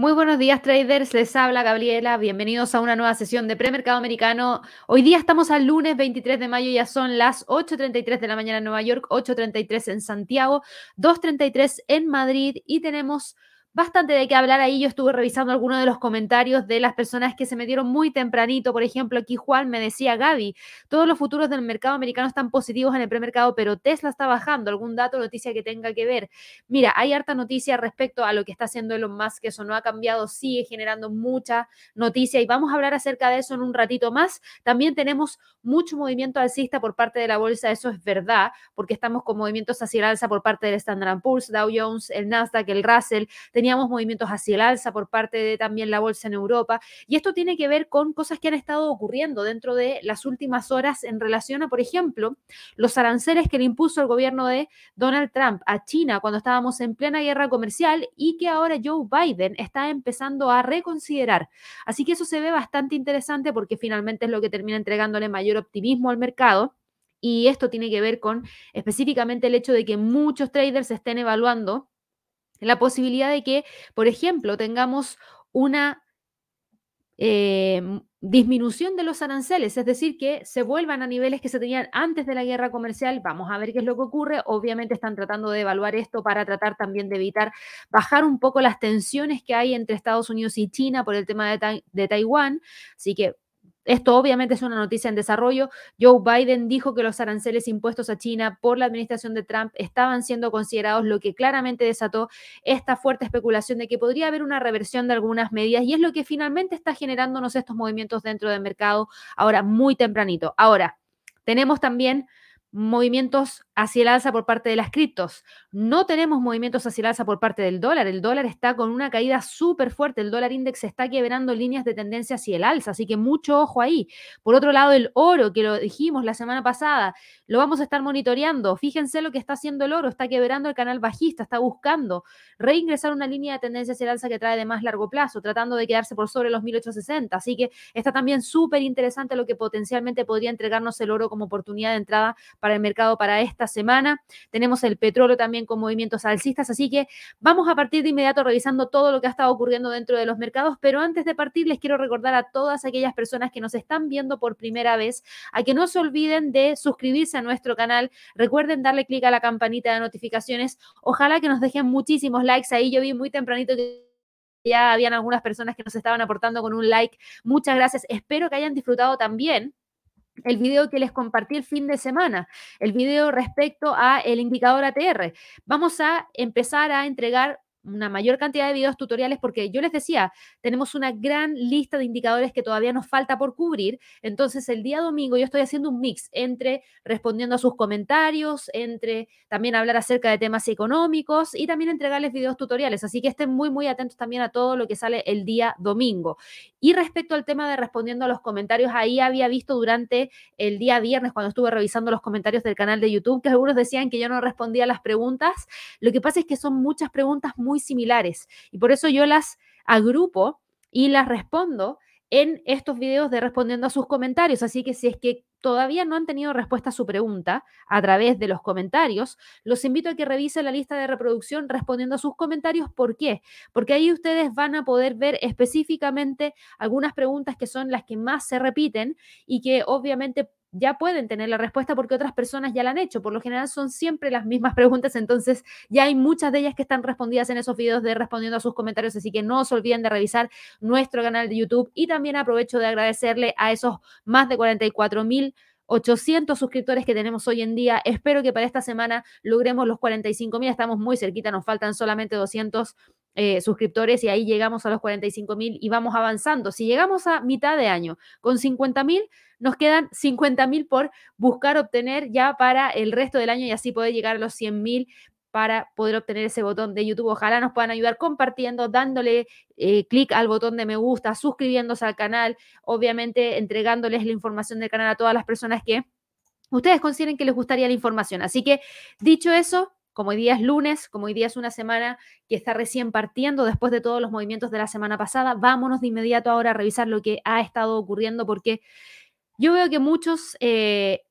Muy buenos días traders, les habla Gabriela, bienvenidos a una nueva sesión de premercado americano. Hoy día estamos al lunes 23 de mayo, ya son las 8.33 de la mañana en Nueva York, 8.33 en Santiago, 2.33 en Madrid y tenemos bastante de qué hablar ahí. Yo estuve revisando algunos de los comentarios de las personas que se metieron muy tempranito. Por ejemplo, aquí Juan me decía, Gaby, todos los futuros del mercado americano están positivos en el premercado, pero Tesla está bajando. ¿Algún dato noticia que tenga que ver? Mira, hay harta noticia respecto a lo que está haciendo Elon Musk, que eso no ha cambiado, sigue generando mucha noticia y vamos a hablar acerca de eso en un ratito más. También tenemos mucho movimiento alcista por parte de la bolsa, eso es verdad, porque estamos con movimientos hacia el alza por parte del Standard Poor's, Dow Jones, el Nasdaq, el Russell teníamos movimientos hacia el alza por parte de también la bolsa en Europa. Y esto tiene que ver con cosas que han estado ocurriendo dentro de las últimas horas en relación a, por ejemplo, los aranceles que le impuso el gobierno de Donald Trump a China cuando estábamos en plena guerra comercial y que ahora Joe Biden está empezando a reconsiderar. Así que eso se ve bastante interesante porque finalmente es lo que termina entregándole mayor optimismo al mercado. Y esto tiene que ver con específicamente el hecho de que muchos traders estén evaluando la posibilidad de que, por ejemplo, tengamos una eh, disminución de los aranceles, es decir, que se vuelvan a niveles que se tenían antes de la guerra comercial. Vamos a ver qué es lo que ocurre. Obviamente están tratando de evaluar esto para tratar también de evitar bajar un poco las tensiones que hay entre Estados Unidos y China por el tema de, de Taiwán. Así que esto obviamente es una noticia en desarrollo. Joe Biden dijo que los aranceles impuestos a China por la administración de Trump estaban siendo considerados, lo que claramente desató esta fuerte especulación de que podría haber una reversión de algunas medidas y es lo que finalmente está generándonos estos movimientos dentro del mercado ahora muy tempranito. Ahora, tenemos también movimientos hacia el alza por parte de las criptos. No tenemos movimientos hacia el alza por parte del dólar. El dólar está con una caída súper fuerte. El dólar index está quebrando líneas de tendencia hacia el alza. Así que mucho ojo ahí. Por otro lado, el oro, que lo dijimos la semana pasada, lo vamos a estar monitoreando. Fíjense lo que está haciendo el oro. Está quebrando el canal bajista. Está buscando reingresar una línea de tendencia hacia el alza que trae de más largo plazo, tratando de quedarse por sobre los 1860. Así que está también súper interesante lo que potencialmente podría entregarnos el oro como oportunidad de entrada para el mercado para esta semana. Tenemos el petróleo también con movimientos alcistas, así que vamos a partir de inmediato revisando todo lo que ha estado ocurriendo dentro de los mercados, pero antes de partir les quiero recordar a todas aquellas personas que nos están viendo por primera vez a que no se olviden de suscribirse a nuestro canal. Recuerden darle clic a la campanita de notificaciones. Ojalá que nos dejen muchísimos likes ahí. Yo vi muy tempranito que ya habían algunas personas que nos estaban aportando con un like. Muchas gracias. Espero que hayan disfrutado también el video que les compartí el fin de semana, el video respecto a el indicador ATR. Vamos a empezar a entregar una mayor cantidad de videos tutoriales porque yo les decía, tenemos una gran lista de indicadores que todavía nos falta por cubrir. Entonces, el día domingo yo estoy haciendo un mix entre respondiendo a sus comentarios, entre también hablar acerca de temas económicos y también entregarles videos tutoriales. Así que estén muy, muy atentos también a todo lo que sale el día domingo. Y respecto al tema de respondiendo a los comentarios, ahí había visto durante el día viernes, cuando estuve revisando los comentarios del canal de YouTube, que algunos decían que yo no respondía a las preguntas. Lo que pasa es que son muchas preguntas muy muy similares y por eso yo las agrupo y las respondo en estos videos de respondiendo a sus comentarios. Así que si es que todavía no han tenido respuesta a su pregunta a través de los comentarios, los invito a que revisen la lista de reproducción respondiendo a sus comentarios. ¿Por qué? Porque ahí ustedes van a poder ver específicamente algunas preguntas que son las que más se repiten y que obviamente ya pueden tener la respuesta porque otras personas ya la han hecho. Por lo general son siempre las mismas preguntas, entonces ya hay muchas de ellas que están respondidas en esos videos de respondiendo a sus comentarios, así que no se olviden de revisar nuestro canal de YouTube y también aprovecho de agradecerle a esos más de 44 mil 800 suscriptores que tenemos hoy en día. Espero que para esta semana logremos los 45 mil. Estamos muy cerquita, nos faltan solamente 200 eh, suscriptores y ahí llegamos a los 45 mil y vamos avanzando. Si llegamos a mitad de año con 50 mil, nos quedan 50 mil por buscar obtener ya para el resto del año y así poder llegar a los 100 mil para poder obtener ese botón de YouTube. Ojalá nos puedan ayudar compartiendo, dándole eh, clic al botón de me gusta, suscribiéndose al canal, obviamente entregándoles la información del canal a todas las personas que ustedes consideren que les gustaría la información. Así que dicho eso, como hoy día es lunes, como hoy día es una semana que está recién partiendo después de todos los movimientos de la semana pasada, vámonos de inmediato ahora a revisar lo que ha estado ocurriendo porque yo veo que muchos... Eh,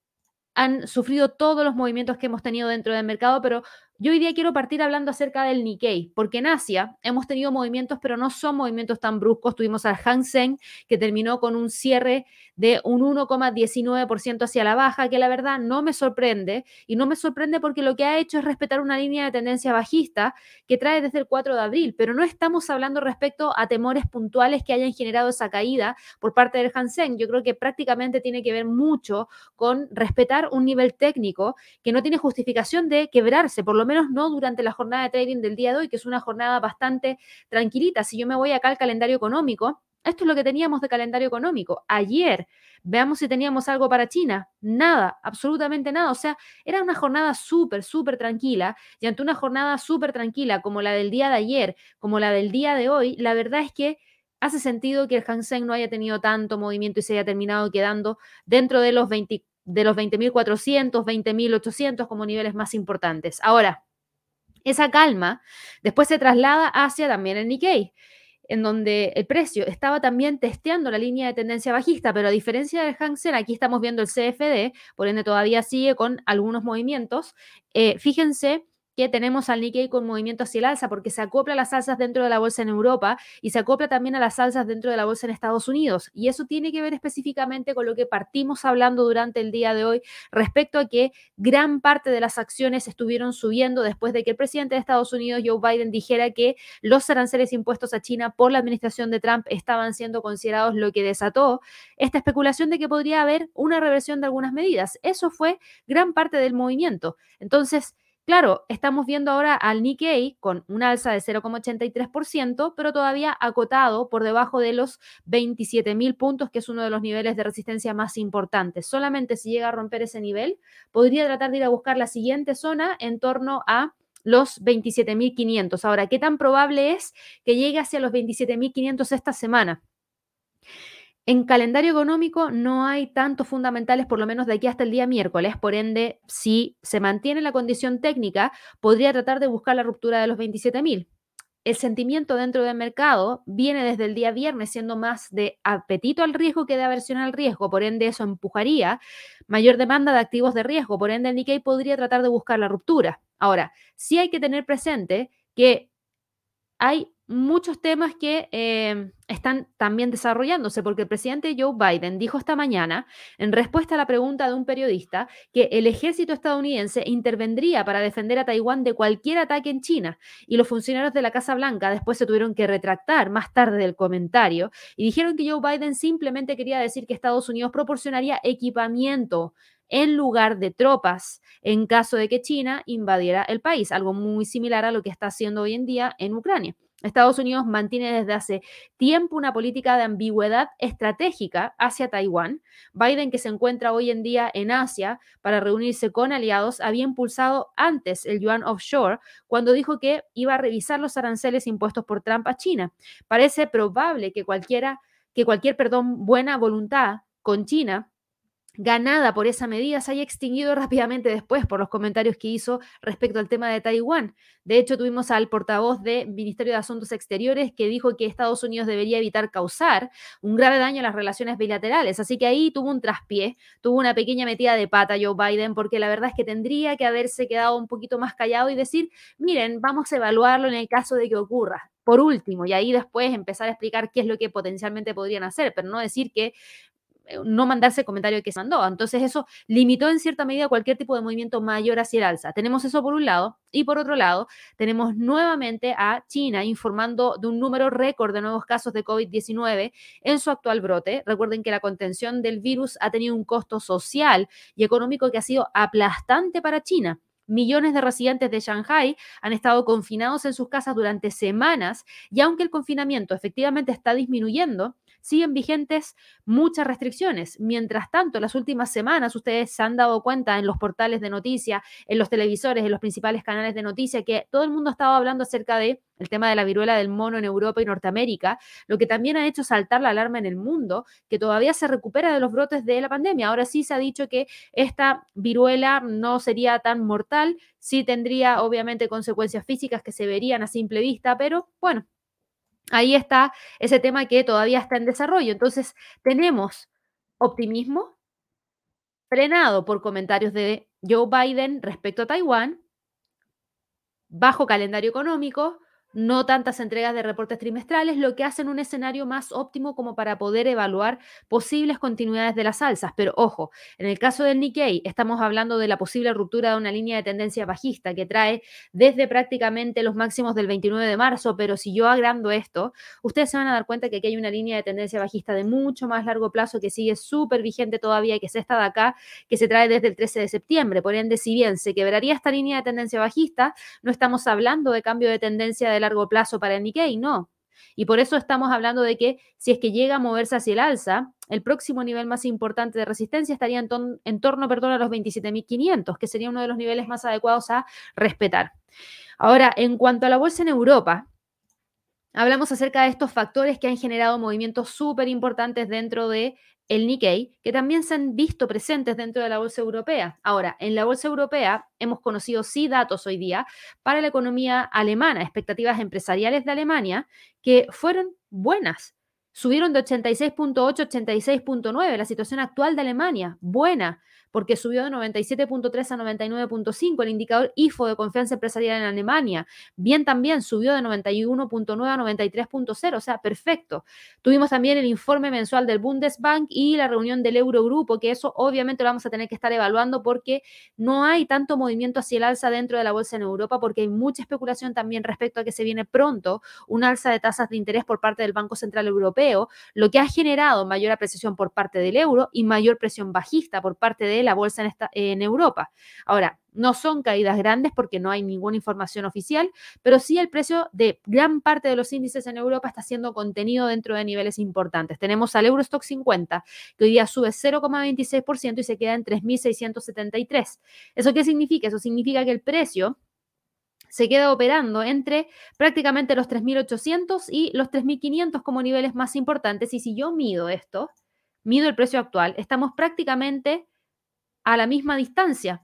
han sufrido todos los movimientos que hemos tenido dentro del mercado, pero yo hoy día quiero partir hablando acerca del Nikkei, porque en Asia hemos tenido movimientos, pero no son movimientos tan bruscos. Tuvimos al Hang Seng, que terminó con un cierre de un 1,19% hacia la baja, que la verdad no me sorprende. Y no me sorprende porque lo que ha hecho es respetar una línea de tendencia bajista que trae desde el 4 de abril, pero no estamos hablando respecto a temores puntuales que hayan generado esa caída por parte del Hang Seng. Yo creo que prácticamente tiene que ver mucho con respetar un nivel técnico que no tiene justificación de quebrarse, por lo menos no durante la jornada de trading del día de hoy, que es una jornada bastante tranquilita. Si yo me voy acá al calendario económico, esto es lo que teníamos de calendario económico. Ayer, veamos si teníamos algo para China. Nada, absolutamente nada. O sea, era una jornada súper, súper tranquila. Y ante una jornada súper tranquila como la del día de ayer, como la del día de hoy, la verdad es que hace sentido que el Hang Seng no haya tenido tanto movimiento y se haya terminado quedando dentro de los 20, de los 20.400, 20.800 como niveles más importantes. Ahora, esa calma después se traslada hacia también el Nikkei, en donde el precio estaba también testeando la línea de tendencia bajista, pero a diferencia del Hang Seng, aquí estamos viendo el CFD, por ende todavía sigue con algunos movimientos. Eh, fíjense que tenemos al Nikkei con movimiento hacia el alza porque se acopla a las alzas dentro de la bolsa en Europa y se acopla también a las alzas dentro de la bolsa en Estados Unidos. Y eso tiene que ver específicamente con lo que partimos hablando durante el día de hoy respecto a que gran parte de las acciones estuvieron subiendo después de que el presidente de Estados Unidos, Joe Biden, dijera que los aranceles impuestos a China por la administración de Trump estaban siendo considerados lo que desató esta especulación de que podría haber una reversión de algunas medidas. Eso fue gran parte del movimiento. Entonces, Claro, estamos viendo ahora al Nikkei con un alza de 0,83%, pero todavía acotado por debajo de los 27.000 puntos, que es uno de los niveles de resistencia más importantes. Solamente si llega a romper ese nivel, podría tratar de ir a buscar la siguiente zona en torno a los 27.500. Ahora, ¿qué tan probable es que llegue hacia los 27.500 esta semana? En calendario económico no hay tantos fundamentales, por lo menos de aquí hasta el día miércoles. Por ende, si se mantiene la condición técnica, podría tratar de buscar la ruptura de los 27.000. El sentimiento dentro del mercado viene desde el día viernes siendo más de apetito al riesgo que de aversión al riesgo. Por ende, eso empujaría mayor demanda de activos de riesgo. Por ende, el Nikkei podría tratar de buscar la ruptura. Ahora, sí hay que tener presente que hay muchos temas que eh, están también desarrollándose, porque el presidente Joe Biden dijo esta mañana, en respuesta a la pregunta de un periodista, que el ejército estadounidense intervendría para defender a Taiwán de cualquier ataque en China. Y los funcionarios de la Casa Blanca después se tuvieron que retractar más tarde del comentario y dijeron que Joe Biden simplemente quería decir que Estados Unidos proporcionaría equipamiento en lugar de tropas en caso de que China invadiera el país, algo muy similar a lo que está haciendo hoy en día en Ucrania. Estados Unidos mantiene desde hace tiempo una política de ambigüedad estratégica hacia Taiwán. Biden, que se encuentra hoy en día en Asia para reunirse con aliados, había impulsado antes el yuan offshore cuando dijo que iba a revisar los aranceles impuestos por Trump a China. Parece probable que cualquiera que cualquier, perdón, buena voluntad con China ganada por esa medida se haya extinguido rápidamente después por los comentarios que hizo respecto al tema de Taiwán. De hecho, tuvimos al portavoz del Ministerio de Asuntos Exteriores que dijo que Estados Unidos debería evitar causar un grave daño a las relaciones bilaterales. Así que ahí tuvo un traspié, tuvo una pequeña metida de pata Joe Biden, porque la verdad es que tendría que haberse quedado un poquito más callado y decir, miren, vamos a evaluarlo en el caso de que ocurra por último, y ahí después empezar a explicar qué es lo que potencialmente podrían hacer, pero no decir que no mandarse el comentario que se mandó. Entonces eso limitó en cierta medida cualquier tipo de movimiento mayor hacia el alza. Tenemos eso por un lado y por otro lado tenemos nuevamente a China informando de un número récord de nuevos casos de COVID-19 en su actual brote. Recuerden que la contención del virus ha tenido un costo social y económico que ha sido aplastante para China. Millones de residentes de Shanghai han estado confinados en sus casas durante semanas y aunque el confinamiento efectivamente está disminuyendo, siguen vigentes muchas restricciones. Mientras tanto, las últimas semanas ustedes se han dado cuenta en los portales de noticias, en los televisores, en los principales canales de noticias, que todo el mundo estaba hablando acerca de el tema de la viruela del mono en Europa y Norteamérica, lo que también ha hecho saltar la alarma en el mundo, que todavía se recupera de los brotes de la pandemia. Ahora sí se ha dicho que esta viruela no sería tan mortal, sí tendría obviamente consecuencias físicas que se verían a simple vista, pero bueno, ahí está ese tema que todavía está en desarrollo. Entonces, tenemos optimismo frenado por comentarios de Joe Biden respecto a Taiwán, bajo calendario económico, no tantas entregas de reportes trimestrales, lo que hacen un escenario más óptimo como para poder evaluar posibles continuidades de las alzas. Pero ojo, en el caso del Nikkei estamos hablando de la posible ruptura de una línea de tendencia bajista que trae desde prácticamente los máximos del 29 de marzo, pero si yo agrando esto, ustedes se van a dar cuenta que aquí hay una línea de tendencia bajista de mucho más largo plazo que sigue súper vigente todavía y que es esta de acá, que se trae desde el 13 de septiembre. Por ende, si bien se quebraría esta línea de tendencia bajista, no estamos hablando de cambio de tendencia de largo plazo para el Nikkei, no. Y por eso estamos hablando de que si es que llega a moverse hacia el alza, el próximo nivel más importante de resistencia estaría en, torno perdón, a los 27.500, que sería uno de los niveles más adecuados a respetar. Ahora, en cuanto a la bolsa en Europa, hablamos acerca de estos factores que han generado movimientos súper importantes dentro de el Nikkei, que también se han visto presentes dentro de la bolsa europea. Ahora, en la bolsa europea hemos conocido sí datos hoy día para la economía alemana, expectativas empresariales de Alemania, que fueron buenas. Subieron de 86.8 a 86.9, la situación actual de Alemania, buena porque subió de 97.3 a 99.5 el indicador IFO de confianza empresarial en Alemania. Bien también subió de 91.9 a 93.0, o sea, perfecto. Tuvimos también el informe mensual del Bundesbank y la reunión del Eurogrupo, que eso obviamente lo vamos a tener que estar evaluando porque no hay tanto movimiento hacia el alza dentro de la bolsa en Europa porque hay mucha especulación también respecto a que se viene pronto un alza de tasas de interés por parte del Banco Central Europeo, lo que ha generado mayor apreciación por parte del euro y mayor presión bajista por parte de la bolsa en, en Europa. Ahora, no son caídas grandes porque no hay ninguna información oficial, pero sí el precio de gran parte de los índices en Europa está siendo contenido dentro de niveles importantes. Tenemos al Eurostock 50, que hoy día sube 0,26% y se queda en 3.673. ¿Eso qué significa? Eso significa que el precio se queda operando entre prácticamente los 3.800 y los 3.500 como niveles más importantes. Y si yo mido esto, mido el precio actual, estamos prácticamente a la misma distancia,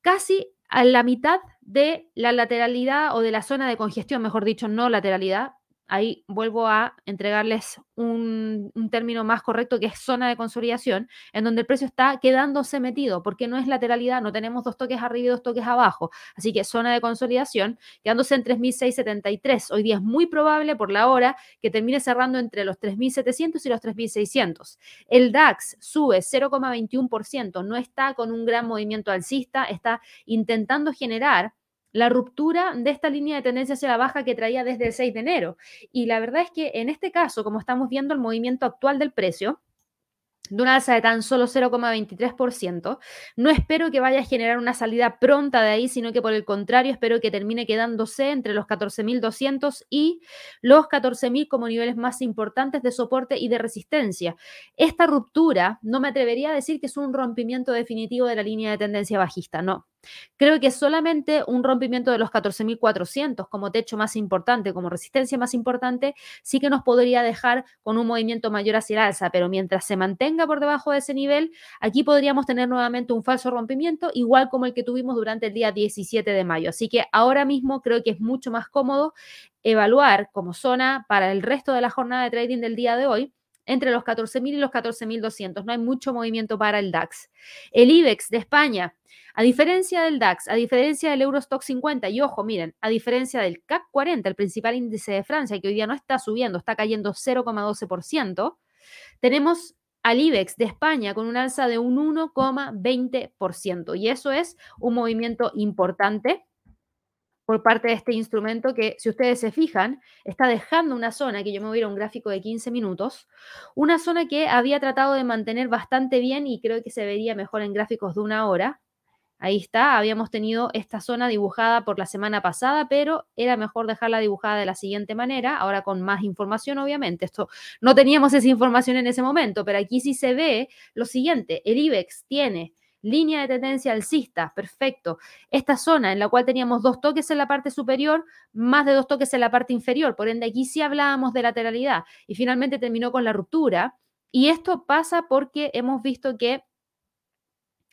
casi a la mitad de la lateralidad o de la zona de congestión, mejor dicho, no lateralidad, ahí vuelvo a entregarles un, término más correcto que es zona de consolidación, en donde el precio está quedándose metido, porque no es lateralidad, no tenemos dos toques arriba y dos toques abajo. Así que zona de consolidación, quedándose en 3.673. Hoy día es muy probable por la hora que termine cerrando entre los 3.700 y los 3.600. El DAX sube 0,21%, no está con un gran movimiento alcista, está intentando generar la ruptura de esta línea de tendencia hacia la baja que traía desde el 6 de enero. Y la verdad es que en este caso, como estamos viendo el movimiento actual del precio, de una alza de tan solo 0,23%. No espero que vaya a generar una salida pronta de ahí, sino que por el contrario espero que termine quedándose entre los 14.200 y los 14.000 como niveles más importantes de soporte y de resistencia. Esta ruptura no me atrevería a decir que es un rompimiento definitivo de la línea de tendencia bajista, no. Creo que solamente un rompimiento de los 14.400 como techo más importante, como resistencia más importante, sí que nos podría dejar con un movimiento mayor hacia el alza, pero mientras se mantenga por debajo de ese nivel, aquí podríamos tener nuevamente un falso rompimiento, igual como el que tuvimos durante el día 17 de mayo. Así que ahora mismo creo que es mucho más cómodo evaluar como zona para el resto de la jornada de trading del día de hoy entre los 14.000 y los 14.200. No hay mucho movimiento para el DAX. El IBEX de España a diferencia del DAX, a diferencia del Eurostock 50, y ojo, miren, a diferencia del CAC 40, el principal índice de Francia, que hoy día no está subiendo, está cayendo 0,12%, tenemos al IBEX de España con un alza de un 1,20%. Y eso es un movimiento importante por parte de este instrumento que, si ustedes se fijan, está dejando una zona, que yo me voy a un gráfico de 15 minutos, una zona que había tratado de mantener bastante bien y creo que se vería mejor en gráficos de una hora, Ahí está, habíamos tenido esta zona dibujada por la semana pasada, pero era mejor dejarla dibujada de la siguiente manera, ahora con más información, obviamente. Esto no teníamos esa información en ese momento, pero aquí sí se ve lo siguiente, el IBEX tiene línea de tendencia alcista, perfecto. Esta zona en la cual teníamos dos toques en la parte superior, más de dos toques en la parte inferior, por ende aquí sí hablábamos de lateralidad y finalmente terminó con la ruptura. Y esto pasa porque hemos visto que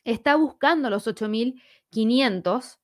está buscando los 8.500,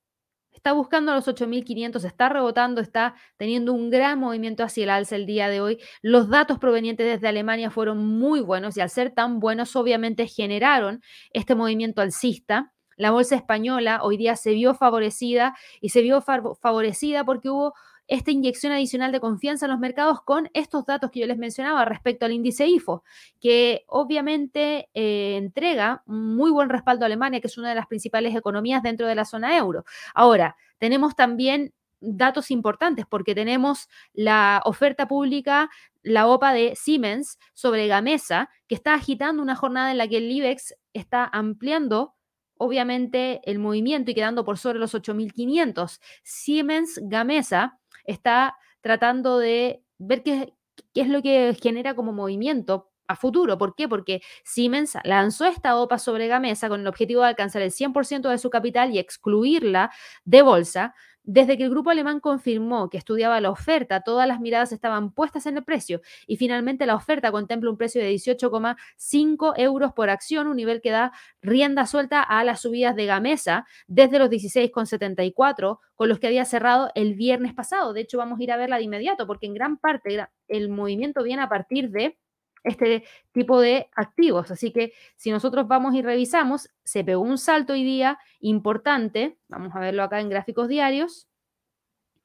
está buscando los 8.500, está rebotando, está teniendo un gran movimiento hacia el alza el día de hoy. Los datos provenientes desde Alemania fueron muy buenos y al ser tan buenos obviamente generaron este movimiento alcista. La bolsa española hoy día se vio favorecida y se vio favorecida porque hubo esta inyección adicional de confianza en los mercados con estos datos que yo les mencionaba respecto al índice IFO, que obviamente eh, entrega muy buen respaldo a Alemania, que es una de las principales economías dentro de la zona euro. Ahora, tenemos también datos importantes porque tenemos la oferta pública, la OPA de Siemens sobre Gamesa, que está agitando una jornada en la que el IBEX está ampliando obviamente el movimiento y quedando por sobre los 8.500. Siemens Gamesa está tratando de ver qué, qué es lo que genera como movimiento a futuro. ¿Por qué? Porque Siemens lanzó esta OPA sobre Gamesa con el objetivo de alcanzar el 100% de su capital y excluirla de bolsa, desde que el grupo alemán confirmó que estudiaba la oferta, todas las miradas estaban puestas en el precio y finalmente la oferta contempla un precio de 18,5 euros por acción, un nivel que da rienda suelta a las subidas de Gamesa desde los 16,74 con los que había cerrado el viernes pasado. De hecho, vamos a ir a verla de inmediato porque en gran parte el movimiento viene a partir de este tipo de activos. Así que si nosotros vamos y revisamos, se pegó un salto hoy día importante, vamos a verlo acá en gráficos diarios.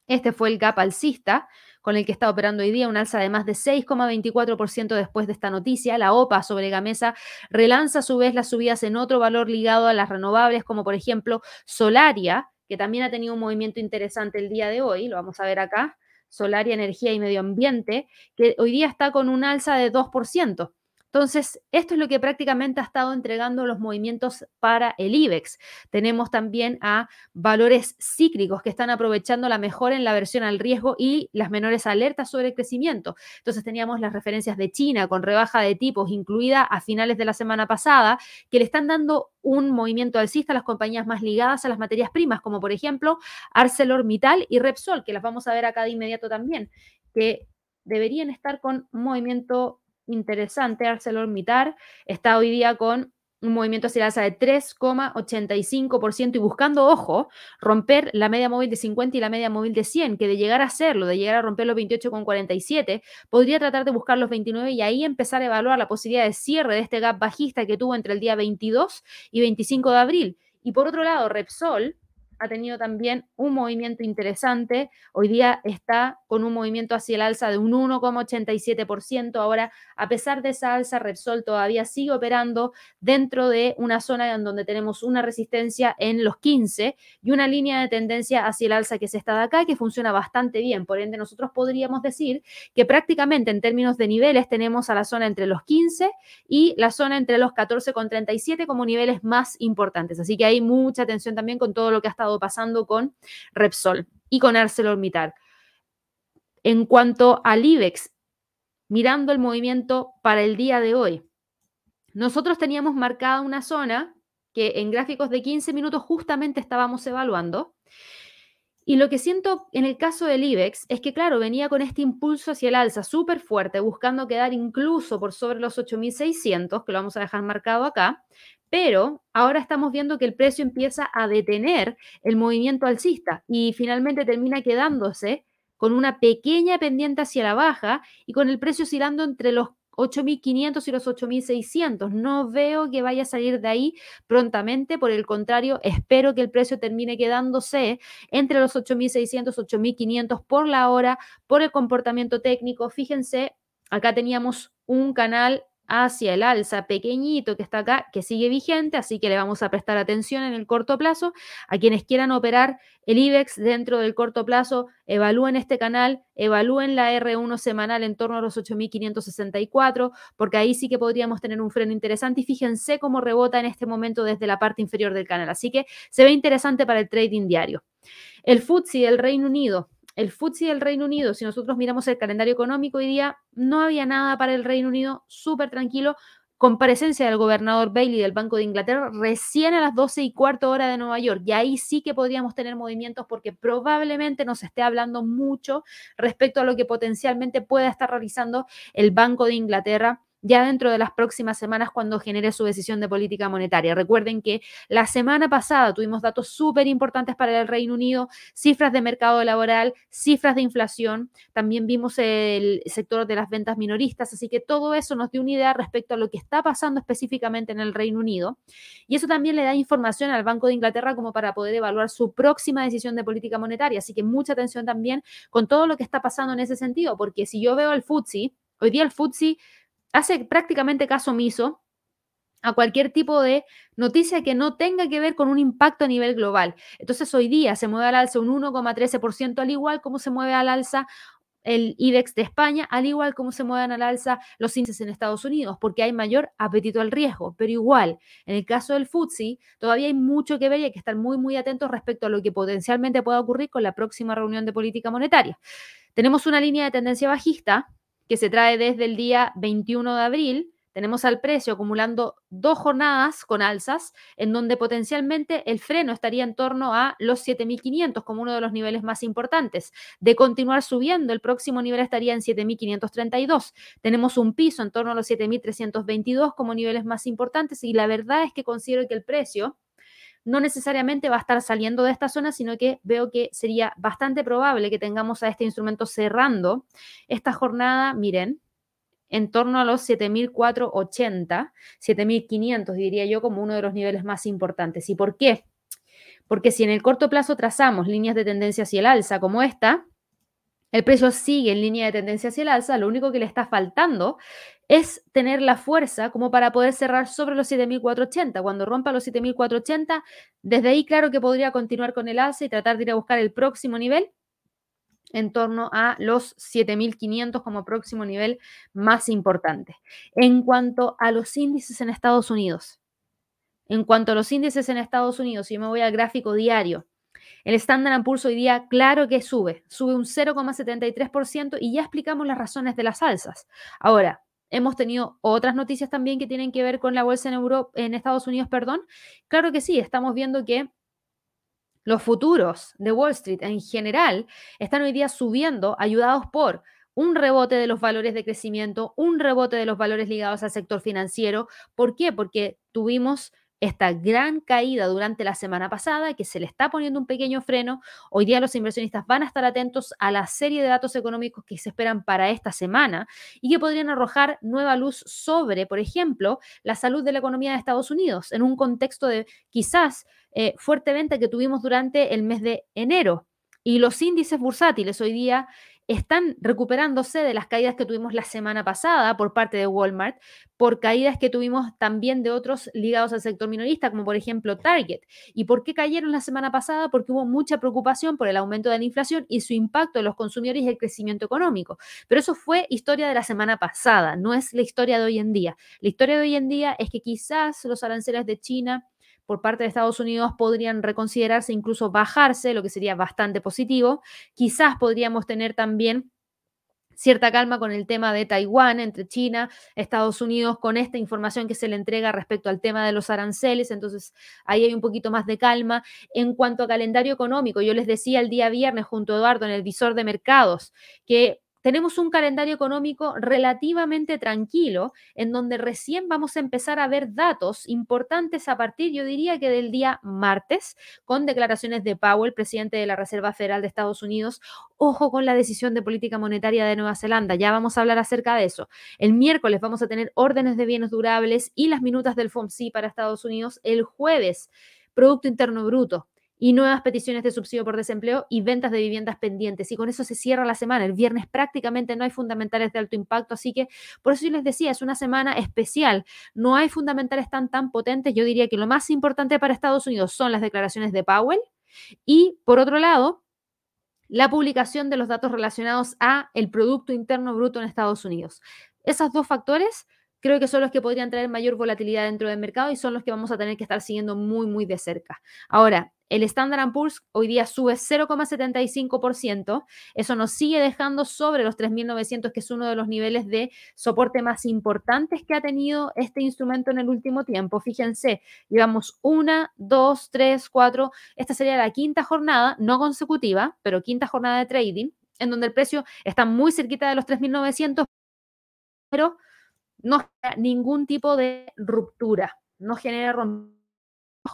Este fue el gap alcista con el que está operando hoy día, un alza de más de 6,24% después de esta noticia. La OPA sobre Gamesa relanza a su vez las subidas en otro valor ligado a las renovables, como por ejemplo Solaria, que también ha tenido un movimiento interesante el día de hoy, lo vamos a ver acá. Solaria Energía y Medio Ambiente, que hoy día está con un alza de 2%. Entonces, esto es lo que prácticamente ha estado entregando los movimientos para el IBEX. Tenemos también a valores cíclicos que están aprovechando la mejora en la versión al riesgo y las menores alertas sobre el crecimiento. Entonces, teníamos las referencias de China con rebaja de tipos incluida a finales de la semana pasada, que le están dando un movimiento alcista a las compañías más ligadas a las materias primas, como por ejemplo ArcelorMittal y Repsol, que las vamos a ver acá de inmediato también, que deberían estar con movimiento interesante, ArcelorMittal está hoy día con un movimiento hacia la alza de 3,85% y buscando, ojo, romper la media móvil de 50 y la media móvil de 100, que de llegar a hacerlo, de llegar a romper los 28,47, podría tratar de buscar los 29 y ahí empezar a evaluar la posibilidad de cierre de este gap bajista que tuvo entre el día 22 y 25 de abril. Y por otro lado, Repsol, ha tenido también un movimiento interesante. Hoy día está con un movimiento hacia el alza de un 1,87%. Ahora, a pesar de esa alza, Repsol todavía sigue operando dentro de una zona en donde tenemos una resistencia en los 15 y una línea de tendencia hacia el alza que se está de acá, que funciona bastante bien. Por ende, nosotros podríamos decir que prácticamente en términos de niveles tenemos a la zona entre los 15 y la zona entre los 14,37 como niveles más importantes. Así que hay mucha atención también con todo lo que ha estado pasando con Repsol y con ArcelorMittal. En cuanto al IBEX, mirando el movimiento para el día de hoy, nosotros teníamos marcada una zona que en gráficos de 15 minutos justamente estábamos evaluando. Y lo que siento en el caso del IBEX es que, claro, venía con este impulso hacia el alza súper fuerte, buscando quedar incluso por sobre los 8.600, que lo vamos a dejar marcado acá, pero ahora estamos viendo que el precio empieza a detener el movimiento alcista y finalmente termina quedándose con una pequeña pendiente hacia la baja y con el precio oscilando entre los 8.500 y los 8.600. No veo que vaya a salir de ahí prontamente, por el contrario, espero que el precio termine quedándose entre los 8.600 y 8.500 por la hora, por el comportamiento técnico. Fíjense, acá teníamos un canal hacia el alza pequeñito que está acá, que sigue vigente, así que le vamos a prestar atención en el corto plazo. A quienes quieran operar el IBEX dentro del corto plazo, evalúen este canal, evalúen la R1 semanal en torno a los 8.564, porque ahí sí que podríamos tener un freno interesante y fíjense cómo rebota en este momento desde la parte inferior del canal. Así que se ve interesante para el trading diario. El FTSE del Reino Unido el FTSE del Reino Unido, si nosotros miramos el calendario económico hoy día, no había nada para el Reino Unido, súper tranquilo, con presencia del gobernador Bailey del Banco de Inglaterra recién a las 12 y cuarto hora de Nueva York. Y ahí sí que podríamos tener movimientos porque probablemente nos esté hablando mucho respecto a lo que potencialmente pueda estar realizando el Banco de Inglaterra ya dentro de las próximas semanas cuando genere su decisión de política monetaria. Recuerden que la semana pasada tuvimos datos súper importantes para el Reino Unido, cifras de mercado laboral, cifras de inflación, también vimos el sector de las ventas minoristas, así que todo eso nos dio una idea respecto a lo que está pasando específicamente en el Reino Unido. Y eso también le da información al Banco de Inglaterra como para poder evaluar su próxima decisión de política monetaria. Así que mucha atención también con todo lo que está pasando en ese sentido, porque si yo veo el FTSE, hoy día el FTSE hace prácticamente caso omiso a cualquier tipo de noticia que no tenga que ver con un impacto a nivel global. Entonces hoy día se mueve al alza un 1,13% al igual como se mueve al alza el IBEX de España, al igual como se mueven al alza los índices en Estados Unidos, porque hay mayor apetito al riesgo. Pero igual, en el caso del FTSE, todavía hay mucho que ver y hay que estar muy, muy atentos respecto a lo que potencialmente pueda ocurrir con la próxima reunión de política monetaria. Tenemos una línea de tendencia bajista que se trae desde el día 21 de abril tenemos al precio acumulando dos jornadas con alzas, en donde potencialmente el freno estaría en torno a los 7.500 como uno de los niveles más importantes. De continuar subiendo, el próximo nivel estaría en 7.532. Tenemos un piso en torno a los 7.322 como niveles más importantes y la verdad es que considero que el precio no necesariamente va a estar saliendo de esta zona, sino que veo que sería bastante probable que tengamos a este instrumento cerrando esta jornada, miren, en torno a los 7.480, 7.500 diría yo como uno de los niveles más importantes. ¿Y por qué? Porque si en el corto plazo trazamos líneas de tendencia hacia el alza como esta, el precio sigue en línea de tendencia hacia el alza, lo único que le está faltando es tener la fuerza como para poder cerrar sobre los 7.480. Cuando rompa los 7.480, desde ahí claro que podría continuar con el alza y tratar de ir a buscar el próximo nivel en torno a los 7.500 como próximo nivel más importante. En cuanto a los índices en Estados Unidos, en cuanto a los índices en Estados Unidos, si yo me voy al gráfico diario, el Standard Poor's hoy día, claro que sube, sube un 0,73% y ya explicamos las razones de las alzas. Ahora, hemos tenido otras noticias también que tienen que ver con la bolsa en, en Estados Unidos, perdón. Claro que sí, estamos viendo que los futuros de Wall Street en general están hoy día subiendo, ayudados por un rebote de los valores de crecimiento, un rebote de los valores ligados al sector financiero. ¿Por qué? Porque tuvimos esta gran caída durante la semana pasada, que se le está poniendo un pequeño freno. Hoy día los inversionistas van a estar atentos a la serie de datos económicos que se esperan para esta semana y que podrían arrojar nueva luz sobre, por ejemplo, la salud de la economía de Estados Unidos, en un contexto de quizás eh, fuerte venta que tuvimos durante el mes de enero. Y los índices bursátiles hoy día están recuperándose de las caídas que tuvimos la semana pasada por parte de Walmart, por caídas que tuvimos también de otros ligados al sector minorista, como por ejemplo Target. ¿Y por qué cayeron la semana pasada? Porque hubo mucha preocupación por el aumento de la inflación y su impacto en los consumidores y el crecimiento económico. Pero eso fue historia de la semana pasada, no es la historia de hoy en día. La historia de hoy en día es que quizás los aranceles de China por parte de Estados Unidos podrían reconsiderarse, incluso bajarse, lo que sería bastante positivo. Quizás podríamos tener también cierta calma con el tema de Taiwán entre China, Estados Unidos, con esta información que se le entrega respecto al tema de los aranceles. Entonces, ahí hay un poquito más de calma. En cuanto a calendario económico, yo les decía el día viernes junto a Eduardo en el visor de mercados que tenemos un calendario económico relativamente tranquilo, en donde recién vamos a empezar a ver datos importantes a partir, yo diría que del día martes, con declaraciones de Powell, presidente de la Reserva Federal de Estados Unidos. Ojo con la decisión de política monetaria de Nueva Zelanda, ya vamos a hablar acerca de eso. El miércoles vamos a tener órdenes de bienes durables y las minutas del FOMC para Estados Unidos. El jueves, Producto Interno Bruto y nuevas peticiones de subsidio por desempleo y ventas de viviendas pendientes. Y con eso se cierra la semana. El viernes prácticamente no hay fundamentales de alto impacto, así que por eso yo les decía, es una semana especial. No hay fundamentales tan tan potentes. Yo diría que lo más importante para Estados Unidos son las declaraciones de Powell y por otro lado, la publicación de los datos relacionados a el producto interno bruto en Estados Unidos. Esos dos factores creo que son los que podrían traer mayor volatilidad dentro del mercado y son los que vamos a tener que estar siguiendo muy, muy de cerca. Ahora, el Standard Poor's hoy día sube 0,75%. Eso nos sigue dejando sobre los 3.900, que es uno de los niveles de soporte más importantes que ha tenido este instrumento en el último tiempo. Fíjense, llevamos una, dos, tres, cuatro. Esta sería la quinta jornada, no consecutiva, pero quinta jornada de trading, en donde el precio está muy cerquita de los 3.900, pero no genera ningún tipo de ruptura, no genera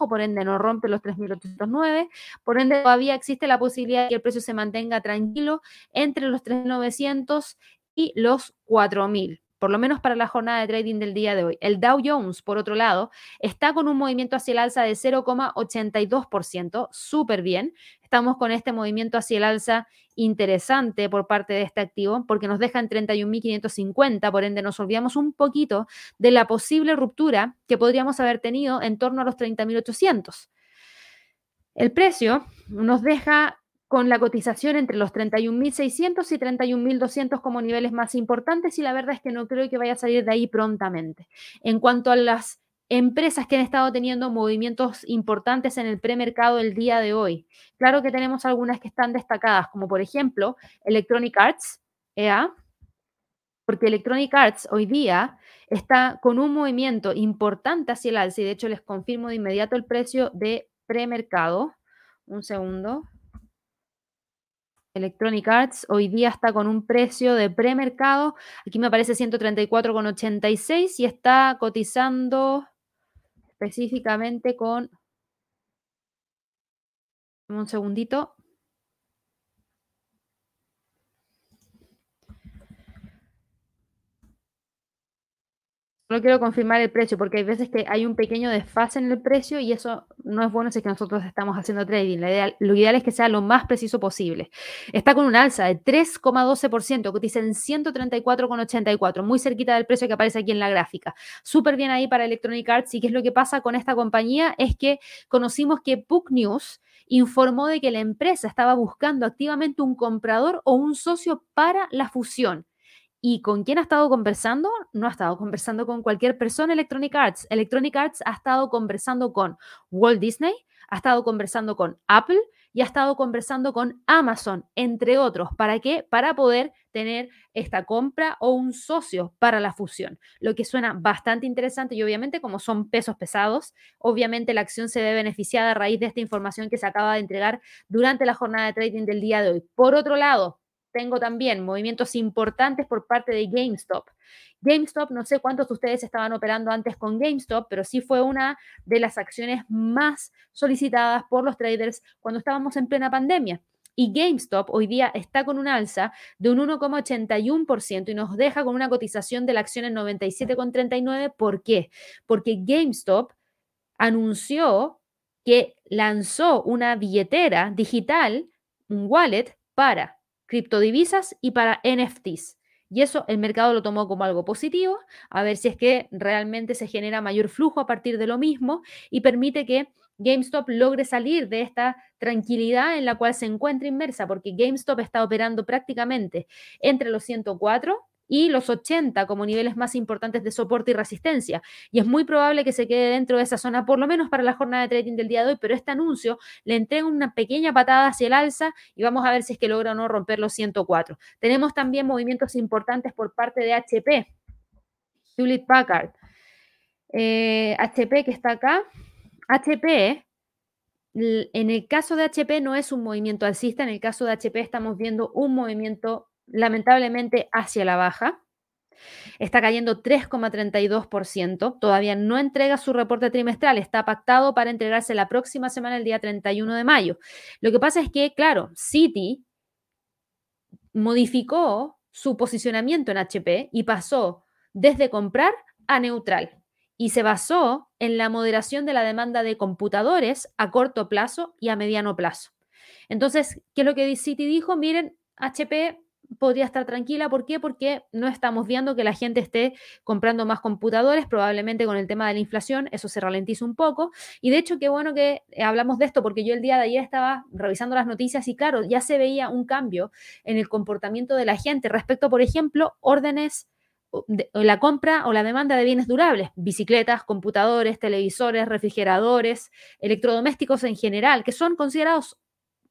por ende no rompe los 3.809, por ende todavía existe la posibilidad de que el precio se mantenga tranquilo entre los 3.900 y los 4.000 por lo menos para la jornada de trading del día de hoy. El Dow Jones, por otro lado, está con un movimiento hacia el alza de 0,82%, súper bien. Estamos con este movimiento hacia el alza interesante por parte de este activo porque nos deja en 31.550, por ende nos olvidamos un poquito de la posible ruptura que podríamos haber tenido en torno a los 30.800. El precio nos deja con la cotización entre los 31.600 y 31.200 como niveles más importantes y la verdad es que no creo que vaya a salir de ahí prontamente. En cuanto a las empresas que han estado teniendo movimientos importantes en el premercado el día de hoy, claro que tenemos algunas que están destacadas, como por ejemplo Electronic Arts, EA, porque Electronic Arts hoy día está con un movimiento importante hacia el alza y de hecho les confirmo de inmediato el precio de premercado. Un segundo. Electronic Arts hoy día está con un precio de premercado, aquí me aparece 134,86 y está cotizando específicamente con... Un segundito. Solo quiero confirmar el precio porque hay veces que hay un pequeño desfase en el precio y eso no es bueno si es que nosotros estamos haciendo trading. lo ideal es que sea lo más preciso posible. Está con un alza de 3,12%, cotiza en 134,84, muy cerquita del precio que aparece aquí en la gráfica. Súper bien ahí para Electronic Arts. ¿Y qué es lo que pasa con esta compañía? Es que conocimos que Book News informó de que la empresa estaba buscando activamente un comprador o un socio para la fusión. ¿Y con quién ha estado conversando? No ha estado conversando con cualquier persona Electronic Arts. Electronic Arts ha estado conversando con Walt Disney, ha estado conversando con Apple y ha estado conversando con Amazon, entre otros. ¿Para qué? Para poder tener esta compra o un socio para la fusión. Lo que suena bastante interesante y obviamente como son pesos pesados, obviamente la acción se ve beneficiada a raíz de esta información que se acaba de entregar durante la jornada de trading del día de hoy. Por otro lado, tengo también movimientos importantes por parte de GameStop. GameStop, no sé cuántos de ustedes estaban operando antes con GameStop, pero sí fue una de las acciones más solicitadas por los traders cuando estábamos en plena pandemia. Y GameStop hoy día está con un alza de un 1,81% y nos deja con una cotización de la acción en 97,39. ¿Por qué? Porque GameStop anunció que lanzó una billetera digital, un wallet, para criptodivisas y para NFTs. Y eso el mercado lo tomó como algo positivo, a ver si es que realmente se genera mayor flujo a partir de lo mismo y permite que GameStop logre salir de esta tranquilidad en la cual se encuentra inmersa, porque GameStop está operando prácticamente entre los 104 y los 80 como niveles más importantes de soporte y resistencia. Y es muy probable que se quede dentro de esa zona, por lo menos para la jornada de trading del día de hoy, pero este anuncio le entrega una pequeña patada hacia el alza y vamos a ver si es que logra o no romper los 104. Tenemos también movimientos importantes por parte de HP, Hewlett Packard. HP eh, que está acá. HP en el caso de HP no es un movimiento alcista, en el caso de HP estamos viendo un movimiento lamentablemente hacia la baja. Está cayendo 3,32%. Todavía no entrega su reporte trimestral. Está pactado para entregarse la próxima semana, el día 31 de mayo. Lo que pasa es que, claro, Citi modificó su posicionamiento en HP y pasó desde comprar a neutral. Y se basó en la moderación de la demanda de computadores a corto plazo y a mediano plazo. Entonces, ¿qué es lo que Citi dijo? Miren, HP podría estar tranquila. ¿Por qué? Porque no estamos viendo que la gente esté comprando más computadores, probablemente con el tema de la inflación, eso se ralentiza un poco. Y de hecho, qué bueno que eh, hablamos de esto, porque yo el día de ayer estaba revisando las noticias y claro, ya se veía un cambio en el comportamiento de la gente respecto, por ejemplo, órdenes la compra o la demanda de bienes durables, bicicletas, computadores, televisores, refrigeradores, electrodomésticos en general, que son considerados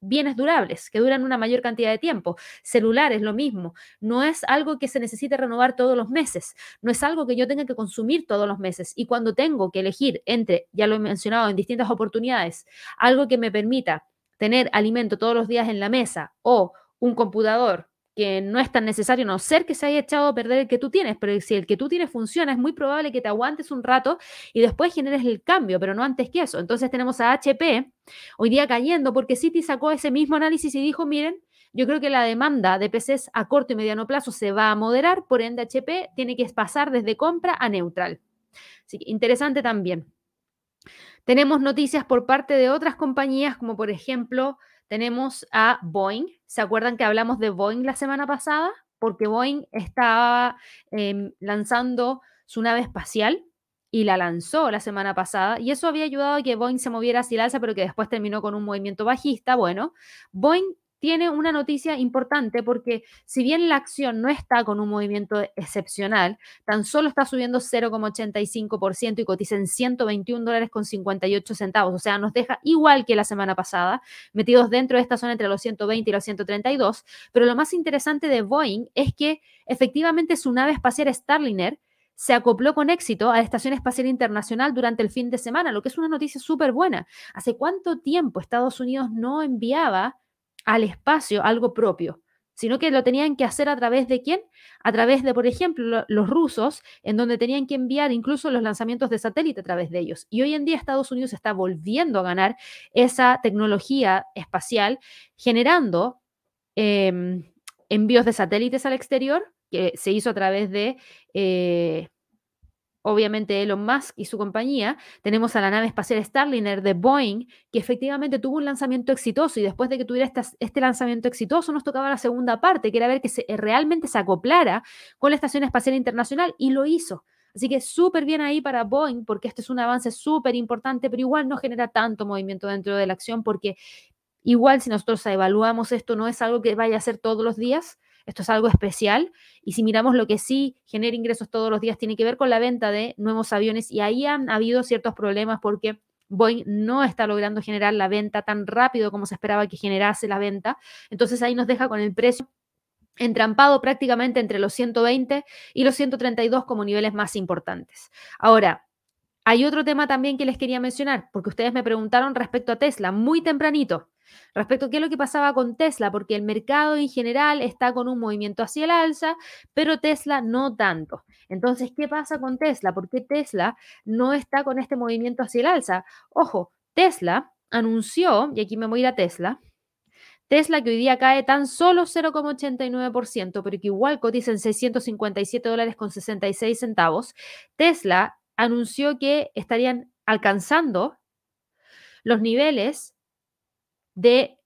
bienes durables, que duran una mayor cantidad de tiempo. Celulares, lo mismo. No es algo que se necesite renovar todos los meses. No es algo que yo tenga que consumir todos los meses. Y cuando tengo que elegir entre, ya lo he mencionado en distintas oportunidades, algo que me permita tener alimento todos los días en la mesa o un computador que no es tan necesario, no ser que se haya echado a perder el que tú tienes, pero si el que tú tienes funciona, es muy probable que te aguantes un rato y después generes el cambio, pero no antes que eso. Entonces tenemos a HP hoy día cayendo porque Citi sacó ese mismo análisis y dijo, miren, yo creo que la demanda de PCs a corto y mediano plazo se va a moderar, por ende HP tiene que pasar desde compra a neutral. Así que interesante también. Tenemos noticias por parte de otras compañías, como por ejemplo tenemos a Boeing. ¿Se acuerdan que hablamos de Boeing la semana pasada? Porque Boeing estaba em, lanzando su nave espacial y la lanzó la semana pasada y eso había ayudado a que Boeing se moviera hacia el alza, pero que después terminó con un movimiento bajista. Bueno, Boeing tiene una noticia importante porque si bien la acción no está con un movimiento excepcional, tan solo está subiendo 0,85% y cotiza en 121 dólares con 58 centavos. O sea, nos deja igual que la semana pasada, metidos dentro de esta zona entre los 120 y los 132. Pero lo más interesante de Boeing es que efectivamente su nave espacial Starliner se acopló con éxito a la Estación Espacial Internacional durante el fin de semana, lo que es una noticia súper buena. ¿Hace cuánto tiempo Estados Unidos no enviaba al espacio algo propio, sino que lo tenían que hacer a través de quién? A través de, por ejemplo, los rusos, en donde tenían que enviar incluso los lanzamientos de satélite a través de ellos. Y hoy en día Estados Unidos está volviendo a ganar esa tecnología espacial, generando em, envíos de satélites al exterior, que se hizo a través de... Eh, obviamente Elon Musk y su compañía, tenemos a la nave espacial Starliner de Boeing, que efectivamente tuvo un lanzamiento exitoso y después de que tuviera este, lanzamiento exitoso nos tocaba la segunda parte, que era ver que se, eh, realmente se acoplara con la Estación Espacial Internacional y lo hizo. Así que súper bien ahí para Boeing, porque este es un avance súper importante, pero igual no genera tanto movimiento dentro de la acción, porque igual si nosotros evaluamos esto, no es algo que vaya a ser todos los días, esto es algo especial. Y si miramos lo que sí genera ingresos todos los días, tiene que ver con la venta de nuevos aviones. Y ahí han habido ciertos problemas porque Boeing no está logrando generar la venta tan rápido como se esperaba que generase la venta. Entonces ahí nos deja con el precio entrampado prácticamente entre los 120 y los 132 como niveles más importantes. Ahora, hay otro tema también que les quería mencionar, porque ustedes me preguntaron respecto a Tesla muy tempranito. Respecto a qué es lo que pasaba con Tesla, porque el mercado en general está con un movimiento hacia el alza, pero Tesla no tanto. Entonces, ¿qué pasa con Tesla? ¿Por qué Tesla no está con este movimiento hacia el alza? Ojo, Tesla anunció, y aquí me voy a ir a Tesla, Tesla que hoy día cae tan solo 0,89%, pero que igual cotiza en 657 dólares con 66 centavos. Tesla anunció que estarían alcanzando los niveles de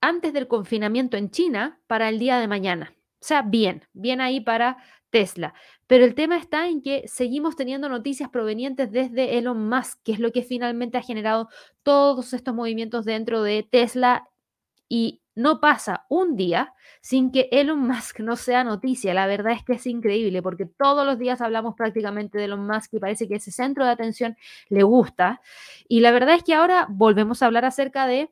antes del confinamiento en China para el día de mañana. O sea, bien, bien ahí para Tesla. Pero el tema está en que seguimos teniendo noticias provenientes desde Elon Musk, que es lo que finalmente ha generado todos estos movimientos dentro de Tesla y no pasa un día sin que Elon Musk no sea noticia. La verdad es que es increíble porque todos los días hablamos prácticamente de Elon Musk y parece que ese centro de atención le gusta. Y la verdad es que ahora volvemos a hablar acerca de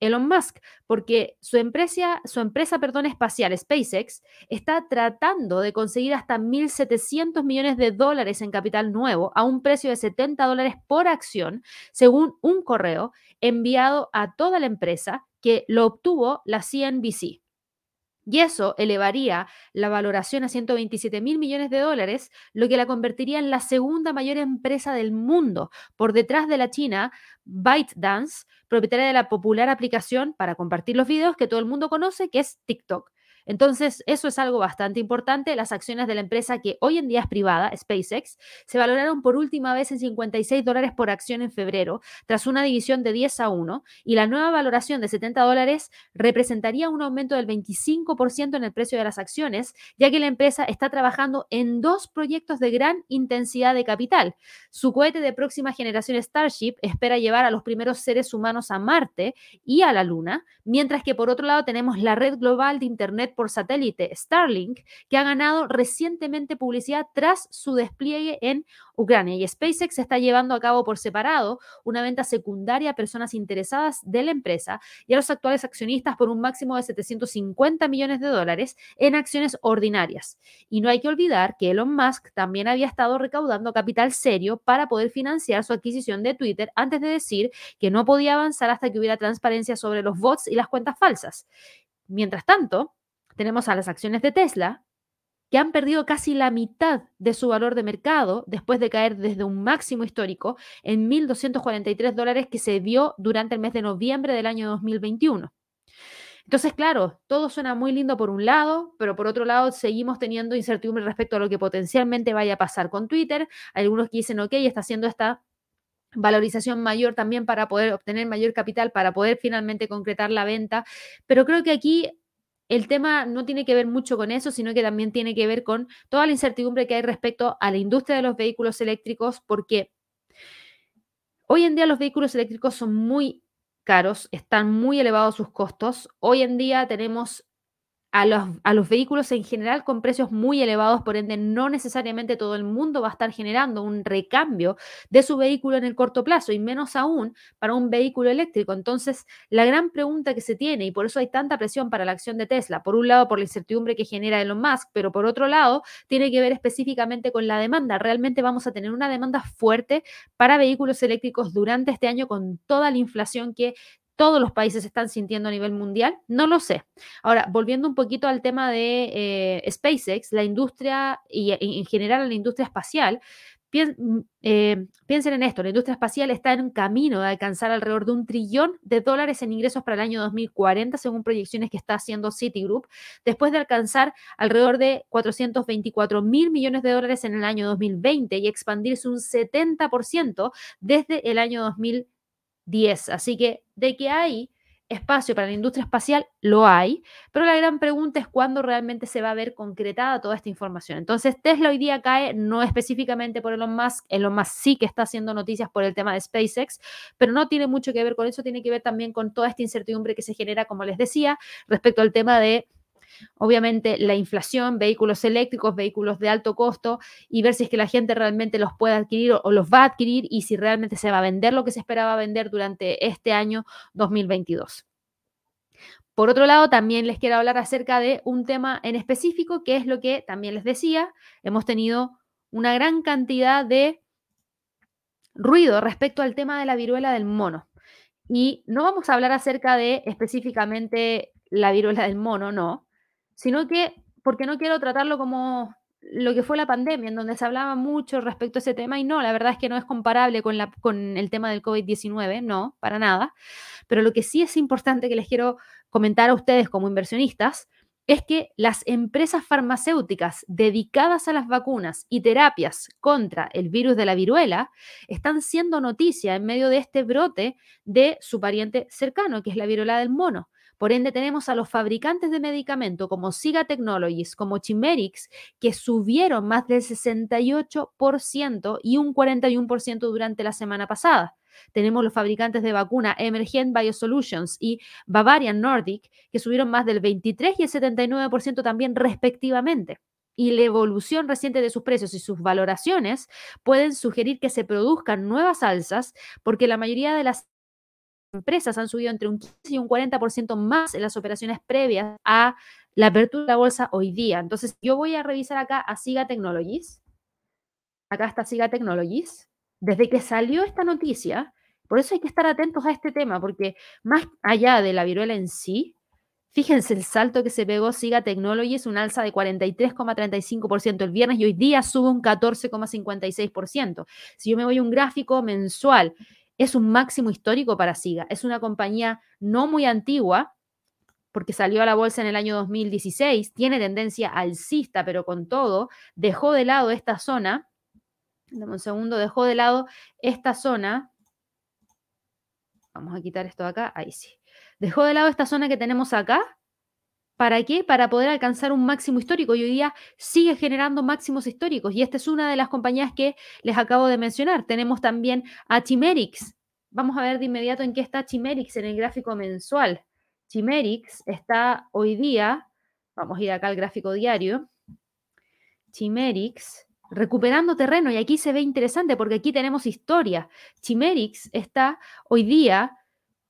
Elon Musk, porque su empresa, su empresa perdón, espacial, SpaceX, está tratando de conseguir hasta 1.700 millones de dólares en capital nuevo a un precio de 70 dólares por acción, según un correo enviado a toda la empresa que lo obtuvo la CNBC. Y eso elevaría la valoración a 127 mil millones de dólares, lo que la convertiría en la segunda mayor empresa del mundo, por detrás de la China ByteDance, propietaria de la popular aplicación para compartir los videos que todo el mundo conoce, que es TikTok. Entonces, eso es algo bastante importante. Las acciones de la empresa que hoy en día es privada, SpaceX, se valoraron por última vez en 56 dólares por acción en febrero, tras una división de 10 a 1, y la nueva valoración de 70 dólares representaría un aumento del 25% en el precio de las acciones, ya que la empresa está trabajando en dos proyectos de gran intensidad de capital. Su cohete de próxima generación Starship espera llevar a los primeros seres humanos a Marte y a la Luna, mientras que por otro lado tenemos la red global de Internet por satélite Starlink, que ha ganado recientemente publicidad tras su despliegue en Ucrania. Y SpaceX está llevando a cabo por separado una venta secundaria a personas interesadas de la empresa y a los actuales accionistas por un máximo de 750 millones de dólares en acciones ordinarias. Y no hay que olvidar que Elon Musk también había estado recaudando capital serio para poder financiar su adquisición de Twitter antes de decir que no podía avanzar hasta que hubiera transparencia sobre los bots y las cuentas falsas. Mientras tanto, tenemos a las acciones de Tesla, que han perdido casi la mitad de su valor de mercado después de caer desde un máximo histórico en 1.243 dólares que se vio durante el mes de noviembre del año 2021. Entonces, claro, todo suena muy lindo por un lado, pero por otro lado seguimos teniendo incertidumbre respecto a lo que potencialmente vaya a pasar con Twitter. Hay algunos que dicen, ok, está haciendo esta valorización mayor también para poder obtener mayor capital, para poder finalmente concretar la venta. Pero creo que aquí el tema no tiene que ver mucho con eso, sino que también tiene que ver con toda la incertidumbre que hay respecto a la industria de los vehículos eléctricos, porque hoy en día los vehículos eléctricos son muy caros, están muy elevados sus costos. Hoy en día tenemos a los, vehículos en general con precios muy elevados, por ende no necesariamente todo el mundo va a estar generando un recambio de su vehículo en el corto plazo y menos aún para un vehículo eléctrico. Entonces, la gran pregunta que se tiene, y por eso hay tanta presión para la acción de Tesla, por un lado por la incertidumbre que genera Elon Musk, pero por otro lado tiene que ver específicamente con la demanda. ¿Realmente vamos a tener una demanda fuerte para vehículos eléctricos durante este año con toda la inflación que todos los países están sintiendo a nivel mundial? No lo sé. Ahora, volviendo un poquito al tema de eh, SpaceX, la industria y en general la industria espacial, mm, eh, piensen en esto, la industria espacial está en camino de alcanzar alrededor de un trillón de dólares en ingresos para el año 2040, según proyecciones que está haciendo Citigroup, después de alcanzar alrededor de 424 mil millones de dólares en el año 2020 y expandirse un 70% desde el año 2020 10. Así que de que hay espacio para la industria espacial, lo hay, pero la gran pregunta es cuándo realmente se va a ver concretada toda esta información. Entonces, Tesla hoy día cae no específicamente por Elon Musk, Elon Musk sí que está haciendo noticias por el tema de SpaceX, pero no tiene mucho que ver con eso, tiene que ver también con toda esta incertidumbre que se genera, como les decía, respecto al tema de obviamente la inflación, vehículos eléctricos, vehículos de alto costo y ver si es que la gente realmente los puede adquirir o, los va a adquirir y si realmente se va a vender lo que se esperaba vender durante este año 2022. Por otro lado, también les quiero hablar acerca de un tema en específico, que es lo que también les decía, hemos tenido una gran cantidad de ruido respecto al tema de la viruela del mono. Y no vamos a hablar acerca de específicamente la viruela del mono, no, sino que porque no quiero tratarlo como lo que fue la pandemia, en donde se hablaba mucho respecto a ese tema y no, la verdad es que no es comparable con, la, con el tema del COVID-19, no, para nada. Pero lo que sí es importante que les quiero comentar a ustedes como inversionistas es que las empresas farmacéuticas dedicadas a las vacunas y terapias contra el virus de la viruela están siendo noticia en medio de este brote de su pariente cercano, que es la viruela del mono. Por ende, tenemos a los fabricantes de medicamentos como Siga Technologies, como Chimerix, que subieron más del 68% y un 41% durante la semana pasada. Tenemos los fabricantes de vacuna Emergent Biosolutions y Bavarian Nordic, que subieron más del 23 y el 79% también respectivamente y la evolución reciente de sus precios y sus valoraciones pueden sugerir que se produzcan nuevas alzas porque la mayoría de las empresas han subido entre un 15 y un 40% más en las operaciones previas a la apertura de la bolsa hoy día. Entonces, yo voy a revisar acá a Siga Technologies. Acá está Siga Technologies. Desde que salió esta noticia, por eso hay que estar atentos a este tema, porque más allá de la viruela en sí, fíjense el salto que se pegó Siga Technologies, un alza de 43,35% el viernes y hoy día sube un 14,56%. Si yo me voy a un gráfico mensual es un máximo histórico para SIGA. Es una compañía no muy antigua, porque salió a la bolsa en el año 2016, tiene tendencia alcista, pero con todo, dejó de lado esta zona. Dame un segundo, dejó de lado esta zona. Vamos a quitar esto de acá, ahí sí. Dejó de lado esta zona que tenemos acá, ¿Para qué? Para poder alcanzar un máximo histórico. Y hoy día sigue generando máximos históricos. Y esta es una de las compañías que les acabo de mencionar. Tenemos también a Chimerix. Vamos a ver de inmediato en qué está Chimerix en el gráfico mensual. Chimerix está hoy día, vamos a ir acá al gráfico diario. Chimerix recuperando terreno. Y aquí se ve interesante porque aquí tenemos historia. Chimerix está hoy día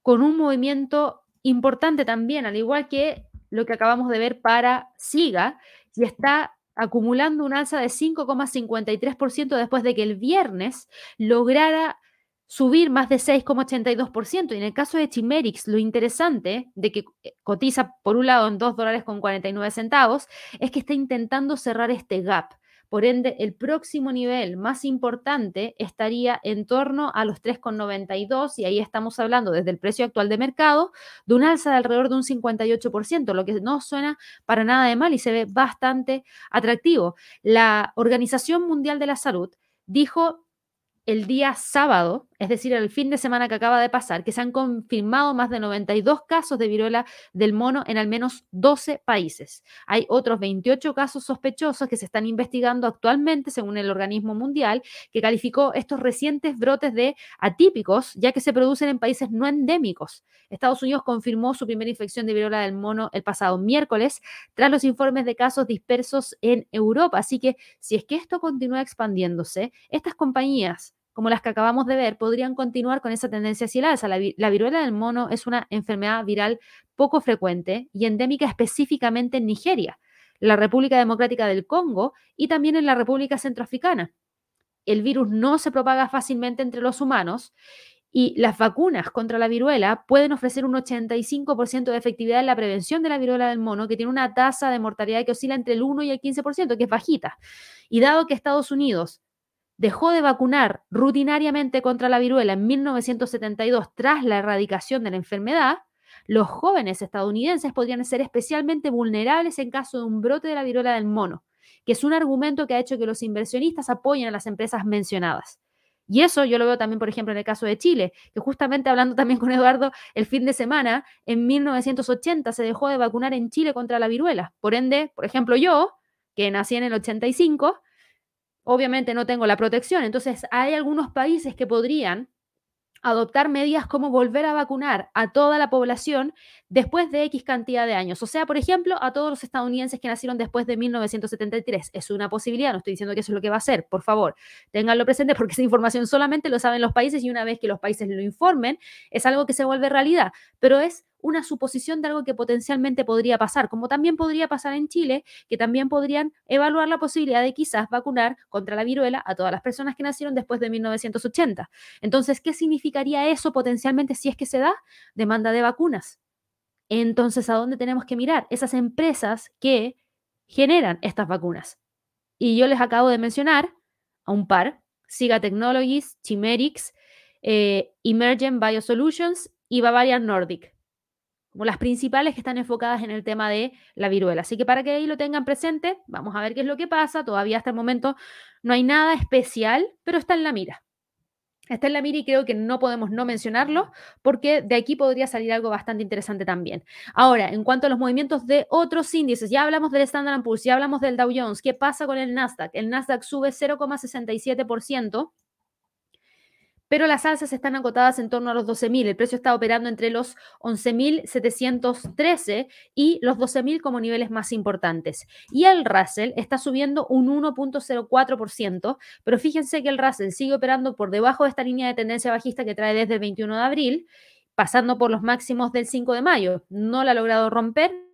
con un movimiento importante también, al igual que lo que acabamos de ver para SIGA y está acumulando un alza de 5,53% después de que el viernes lograra subir más de 6,82%. Y en el caso de Chimerix, lo interesante de que eh, cotiza por un lado en 2 dólares con 49 centavos es que está intentando cerrar este gap. Por ende, el próximo nivel más importante estaría en torno a los 3,92 y ahí estamos hablando desde el precio actual de mercado de un alza de alrededor de un 58%, lo que no suena para nada de mal y se ve bastante atractivo. La Organización Mundial de la Salud dijo el día sábado, es decir, el fin de semana que acaba de pasar, que se han confirmado más de 92 casos de viruela del mono en al menos 12 países. Hay otros 28 casos sospechosos que se están investigando actualmente, según el organismo mundial, que calificó estos recientes brotes de atípicos, ya que se producen en países no endémicos. Estados Unidos confirmó su primera infección de viruela del mono el pasado miércoles, tras los informes de casos dispersos en Europa. Así que si es que esto continúa expandiéndose, estas compañías como las que acabamos de ver, podrían continuar con esa tendencia hacia la alza. La, viruela del mono es una enfermedad viral poco frecuente y endémica específicamente en Nigeria, la República Democrática del Congo y también en la República Centroafricana. El virus no se propaga fácilmente entre los humanos y las vacunas contra la viruela pueden ofrecer un 85% de efectividad en la prevención de la viruela del mono, que tiene una tasa de mortalidad que oscila entre el 1 y el 15%, que es bajita. Y dado que Estados Unidos dejó de vacunar rutinariamente contra la viruela en 1972 tras la erradicación de la enfermedad, los jóvenes estadounidenses podrían ser especialmente vulnerables en caso de un brote de la viruela del mono, que es un argumento que ha hecho que los inversionistas apoyen a las empresas mencionadas. Y eso yo lo veo también, por ejemplo, en el caso de Chile, que justamente hablando también con Eduardo, el fin de semana, en 1980 se dejó de vacunar en Chile contra la viruela. Por ende, por ejemplo, yo, que nací en el 85, obviamente no tengo la protección. Entonces, hay algunos países que podrían adoptar medidas como volver a vacunar a toda la población después de X cantidad de años. O sea, por ejemplo, a todos los estadounidenses que nacieron después de 1973. Es una posibilidad, no estoy diciendo que eso es lo que va a ser, por favor, ténganlo presente porque esa información solamente lo saben los países y una vez que los países lo informen, es algo que se vuelve realidad. Pero es una suposición de algo que potencialmente podría pasar, como también podría pasar en Chile, que también podrían evaluar la posibilidad de quizás vacunar contra la viruela a todas las personas que nacieron después de 1980. Entonces, ¿qué significaría eso potencialmente si es que se da? Demanda de vacunas. Entonces, ¿a dónde tenemos que mirar? Esas empresas que generan estas vacunas. Y yo les acabo de mencionar a un par, Siga Technologies, Chimerix, eh, Emergent Biosolutions y Bavarian Nordic como las principales que están enfocadas en el tema de la viruela. Así que para que ahí lo tengan presente, vamos a ver qué es lo que pasa. Todavía hasta el momento no hay nada especial, pero está en la mira. Está en la mira y creo que no podemos no mencionarlo porque de aquí podría salir algo bastante interesante también. Ahora, en cuanto a los movimientos de otros índices, ya hablamos del Standard Poor's, ya hablamos del Dow Jones. ¿Qué pasa con el Nasdaq? El Nasdaq sube 0,67% pero las alzas están acotadas en torno a los 12.000. El precio está operando entre los 11.713 y los 12.000 como niveles más importantes. Y el Russell está subiendo un 1.04%, pero fíjense que el Russell sigue operando por debajo de esta línea de tendencia bajista que trae desde el 21 de abril, pasando por los máximos del 5 de mayo. No la ha logrado romper,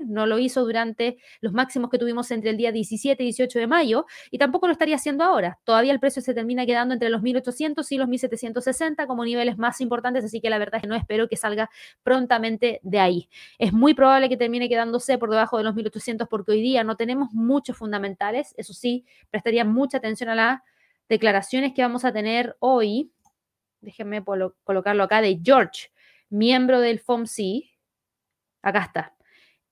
no lo hizo durante los máximos que tuvimos entre el día 17 y 18 de mayo y tampoco lo estaría haciendo ahora. Todavía el precio se termina quedando entre los 1800 y los 1760 como niveles más importantes, así que la verdad es que no espero que salga prontamente de ahí. Es muy probable que termine quedándose por debajo de los 1800 porque hoy día no tenemos muchos fundamentales, eso sí, prestaría mucha atención a las declaraciones que vamos a tener hoy. Déjenme colocarlo acá de George, miembro del FOMC. Acá está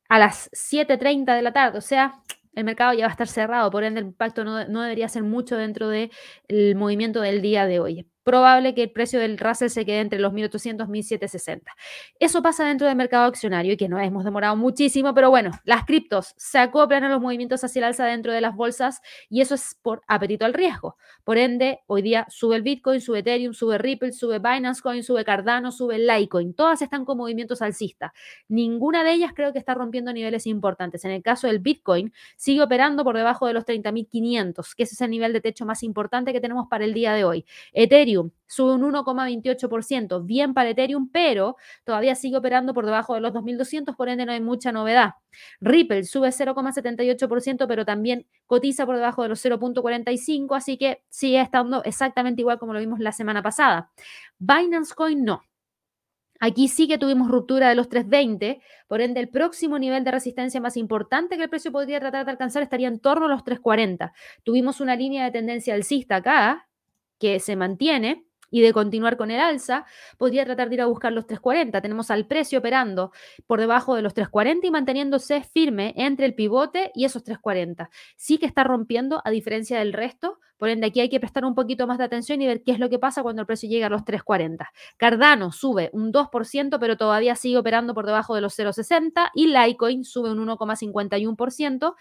a las 7.30 de la tarde, o sea, el mercado ya va a estar cerrado, por ende el impacto no, no debería ser mucho dentro del movimiento del día de hoy probable que el precio del Russell se quede entre los 1800 y 1760. Eso pasa dentro del mercado accionario y que no hemos demorado muchísimo, pero bueno, las criptos se acoplan a los movimientos hacia el alza dentro de las bolsas y eso es por apetito al riesgo. Por ende, hoy día sube el Bitcoin, sube Ethereum, sube Ripple, sube Binance Coin, sube Cardano, sube Litecoin. Todas están con movimientos alcistas. Ninguna de ellas creo que está rompiendo niveles importantes. En el caso del Bitcoin, sigue operando por debajo de los 30.500, que ese es el nivel de techo más importante que tenemos para el día de hoy. Ethereum Sube un 1,28%, bien para Ethereum, pero todavía sigue operando por debajo de los 2.200, por ende no hay mucha novedad. Ripple sube 0,78%, pero también cotiza por debajo de los 0,45, así que sigue estando exactamente igual como lo vimos la semana pasada. Binance Coin no. Aquí sí que tuvimos ruptura de los 320, por ende el próximo nivel de resistencia más importante que el precio podría tratar de alcanzar estaría en torno a los 340. Tuvimos una línea de tendencia alcista acá que se mantiene y de continuar con el alza, podría tratar de ir a buscar los 340. Tenemos al precio operando por debajo de los 340 y manteniéndose firme entre el pivote y esos 340. Sí que está rompiendo a diferencia del resto, por ende aquí hay que prestar un poquito más de atención y ver qué es lo que pasa cuando el precio llega a los 340. Cardano sube un 2%, pero todavía sigue operando por debajo de los 0,60 y Litecoin sube un 1,51%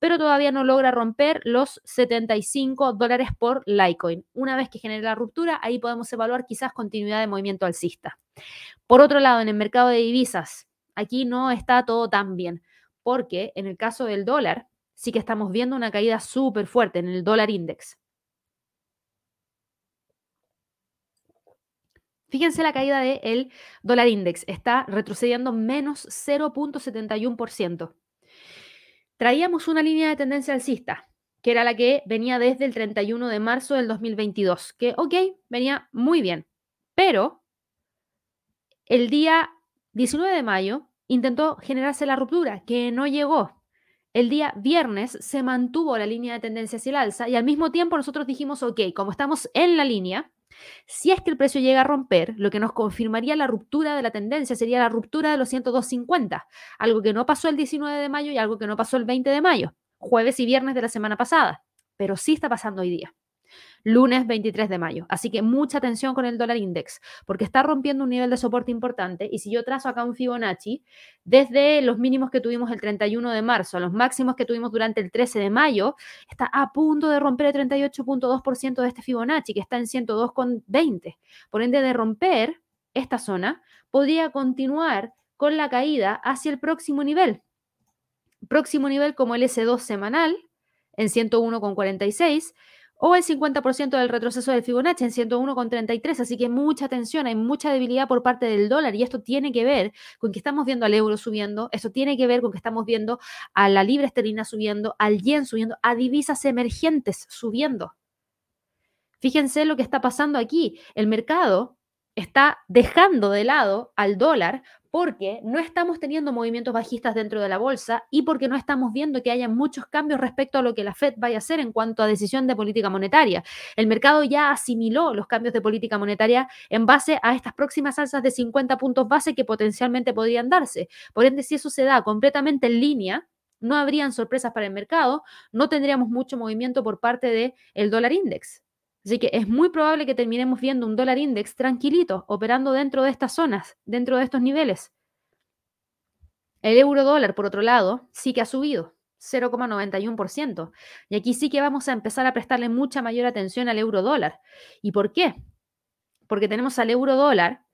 pero todavía no logra romper los 75 dólares por Litecoin. Una vez que genere la ruptura, ahí podemos evaluar quizás continuidad de movimiento alcista. Por otro lado, en el mercado de divisas, aquí no está todo tan bien, porque en el caso del dólar, sí que estamos viendo una caída súper fuerte en el dólar index. Fíjense la caída del dólar index, está retrocediendo menos 0.71% traíamos una línea de tendencia alcista, que era la que venía desde el 31 de marzo del 2022, que, ok, venía muy bien, pero el día 19 de mayo intentó generarse la ruptura, que no llegó. El día viernes se mantuvo la línea de tendencia hacia el alza y al mismo tiempo nosotros dijimos, ok, como estamos en la línea, si es que el precio llega a romper, lo que nos confirmaría la ruptura de la tendencia sería la ruptura de los 102.50, algo que no pasó el 19 de mayo y algo que no pasó el 20 de mayo, jueves y viernes de la semana pasada, pero sí está pasando hoy día lunes 23 de mayo. Así que mucha atención con el dólar index, porque está rompiendo un nivel de soporte importante. Y si yo trazo acá un Fibonacci, desde los mínimos que tuvimos el 31 de marzo a los máximos que tuvimos durante el 13 de mayo, está a punto de romper el 38.2% de este Fibonacci, que está en 102,20. Por ende, de romper esta zona, podría continuar con la caída hacia el próximo nivel. Próximo nivel como el S2 semanal en 101,46 o el 50% del retroceso del Fibonacci en 101,33. Así que mucha tensión, hay mucha debilidad por parte del dólar y esto tiene que ver con que estamos viendo al euro subiendo, esto tiene que ver con que estamos viendo a la libra esterlina subiendo, al yen subiendo, a divisas emergentes subiendo. Fíjense lo que está pasando aquí. El mercado está dejando de lado al dólar porque no estamos teniendo movimientos bajistas dentro de la bolsa y porque no estamos viendo que haya muchos cambios respecto a lo que la Fed vaya a hacer en cuanto a decisión de política monetaria. El mercado ya asimiló los cambios de política monetaria en base a estas próximas alzas de 50 puntos base que potencialmente podrían darse. Por ende, si eso se da completamente en línea, no habrían sorpresas para el mercado, no tendríamos mucho movimiento por parte del el dólar index. Así que es muy probable que terminemos viendo un dólar index tranquilito, operando dentro de estas zonas, dentro de estos niveles. El euro dólar, por otro lado, sí que ha subido 0,91%. Y aquí sí que vamos a empezar a prestarle mucha mayor atención al euro dólar. ¿Y por qué? Porque tenemos al euro dólar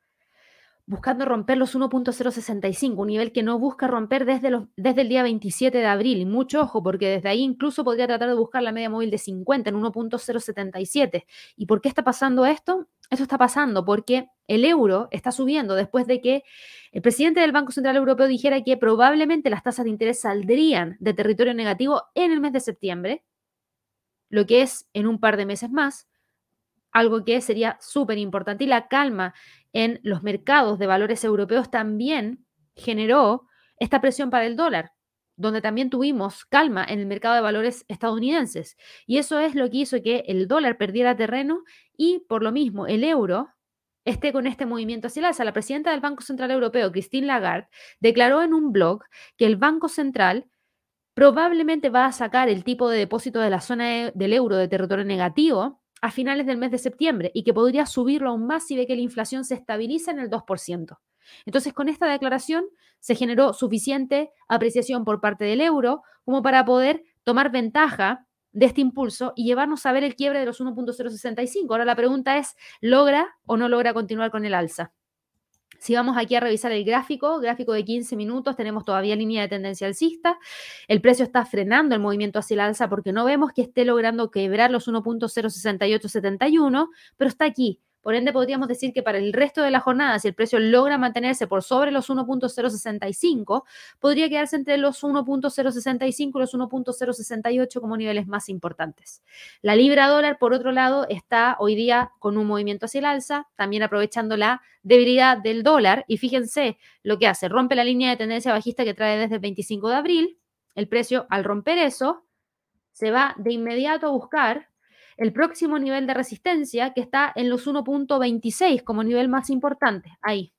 buscando romper los 1.065, un nivel que no busca romper desde, desde el día 27 de abril. Y mucho ojo, porque desde ahí incluso podría tratar de buscar la media móvil de 50 en 1.077. ¿Y por qué está pasando esto? Eso está pasando porque el euro está subiendo después de que el presidente del Banco Central Europeo dijera que probablemente las tasas de interés saldrían de territorio negativo en el mes de septiembre, lo que es en un par de meses más, algo que sería súper importante. Y la calma en los mercados de valores europeos también generó esta presión para el dólar, donde también tuvimos calma en el mercado de valores estadounidenses. Y eso es lo que hizo que el dólar perdiera terreno y por lo mismo el euro esté con este movimiento hacia el alza. La presidenta del Banco Central Europeo, Christine Lagarde, declaró en un blog que el Banco Central probablemente va a sacar el tipo de depósito de la zona del euro de territorio negativo a finales del mes de septiembre y que podría subirlo aún más si ve que la inflación se estabiliza en el 2%. Entonces, con esta declaración se generó suficiente apreciación por parte del euro como para poder tomar ventaja de este impulso y llevarnos a ver el quiebre de los 1.065. Ahora la pregunta es, ¿logra o no logra continuar con el alza? Si vamos aquí a revisar el gráfico, gráfico de 15 minutos, tenemos todavía línea de tendencia alcista. El precio está frenando el movimiento hacia el alza porque no vemos que esté logrando quebrar los 1.06871, pero está aquí, Por ende, podríamos decir que para el resto de la jornada, si el precio logra mantenerse por sobre los 1.065, podría quedarse entre los 1.065 y los 1.068 como niveles más importantes. La libra dólar, por otro lado, está hoy día con un movimiento hacia el alza, también aprovechando la debilidad del dólar. Y fíjense lo que hace, rompe la línea de tendencia bajista que trae desde el 25 de abril. El precio, al romper eso, se va de inmediato a buscar el próximo nivel de resistencia que está en los 1.26 como nivel más importante, ahí.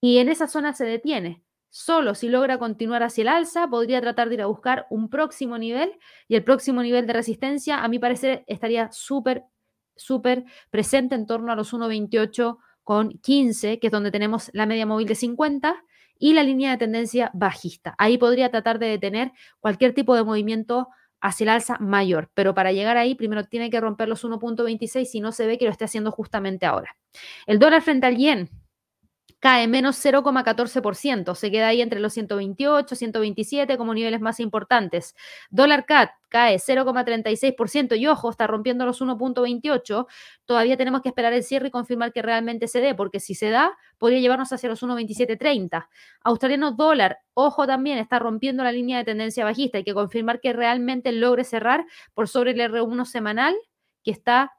Y en esa zona se detiene. Solo si logra continuar hacia el alza, podría tratar de ir a buscar un próximo nivel y el próximo nivel de resistencia, a mi parecer, estaría súper, súper presente en torno a los 1.28 con 15, que es donde tenemos la media móvil de 50 y la línea de tendencia bajista. Ahí podría tratar de detener cualquier tipo de movimiento hacia el alza mayor, pero para llegar ahí primero tiene que romper los 1.26 y no se ve que lo esté haciendo justamente ahora. El dólar frente al yen cae menos 0,14%, se queda ahí entre los 128, 127 como niveles más importantes. Dólar CAT cae 0,36% y ojo, está rompiendo los 1.28. Todavía tenemos que esperar el cierre y confirmar que realmente se dé, porque si se da, podría llevarnos hacia los 1.2730. Australiano dólar, ojo también, está rompiendo la línea de tendencia bajista. Hay que confirmar que realmente logre cerrar por sobre el R1 semanal, que está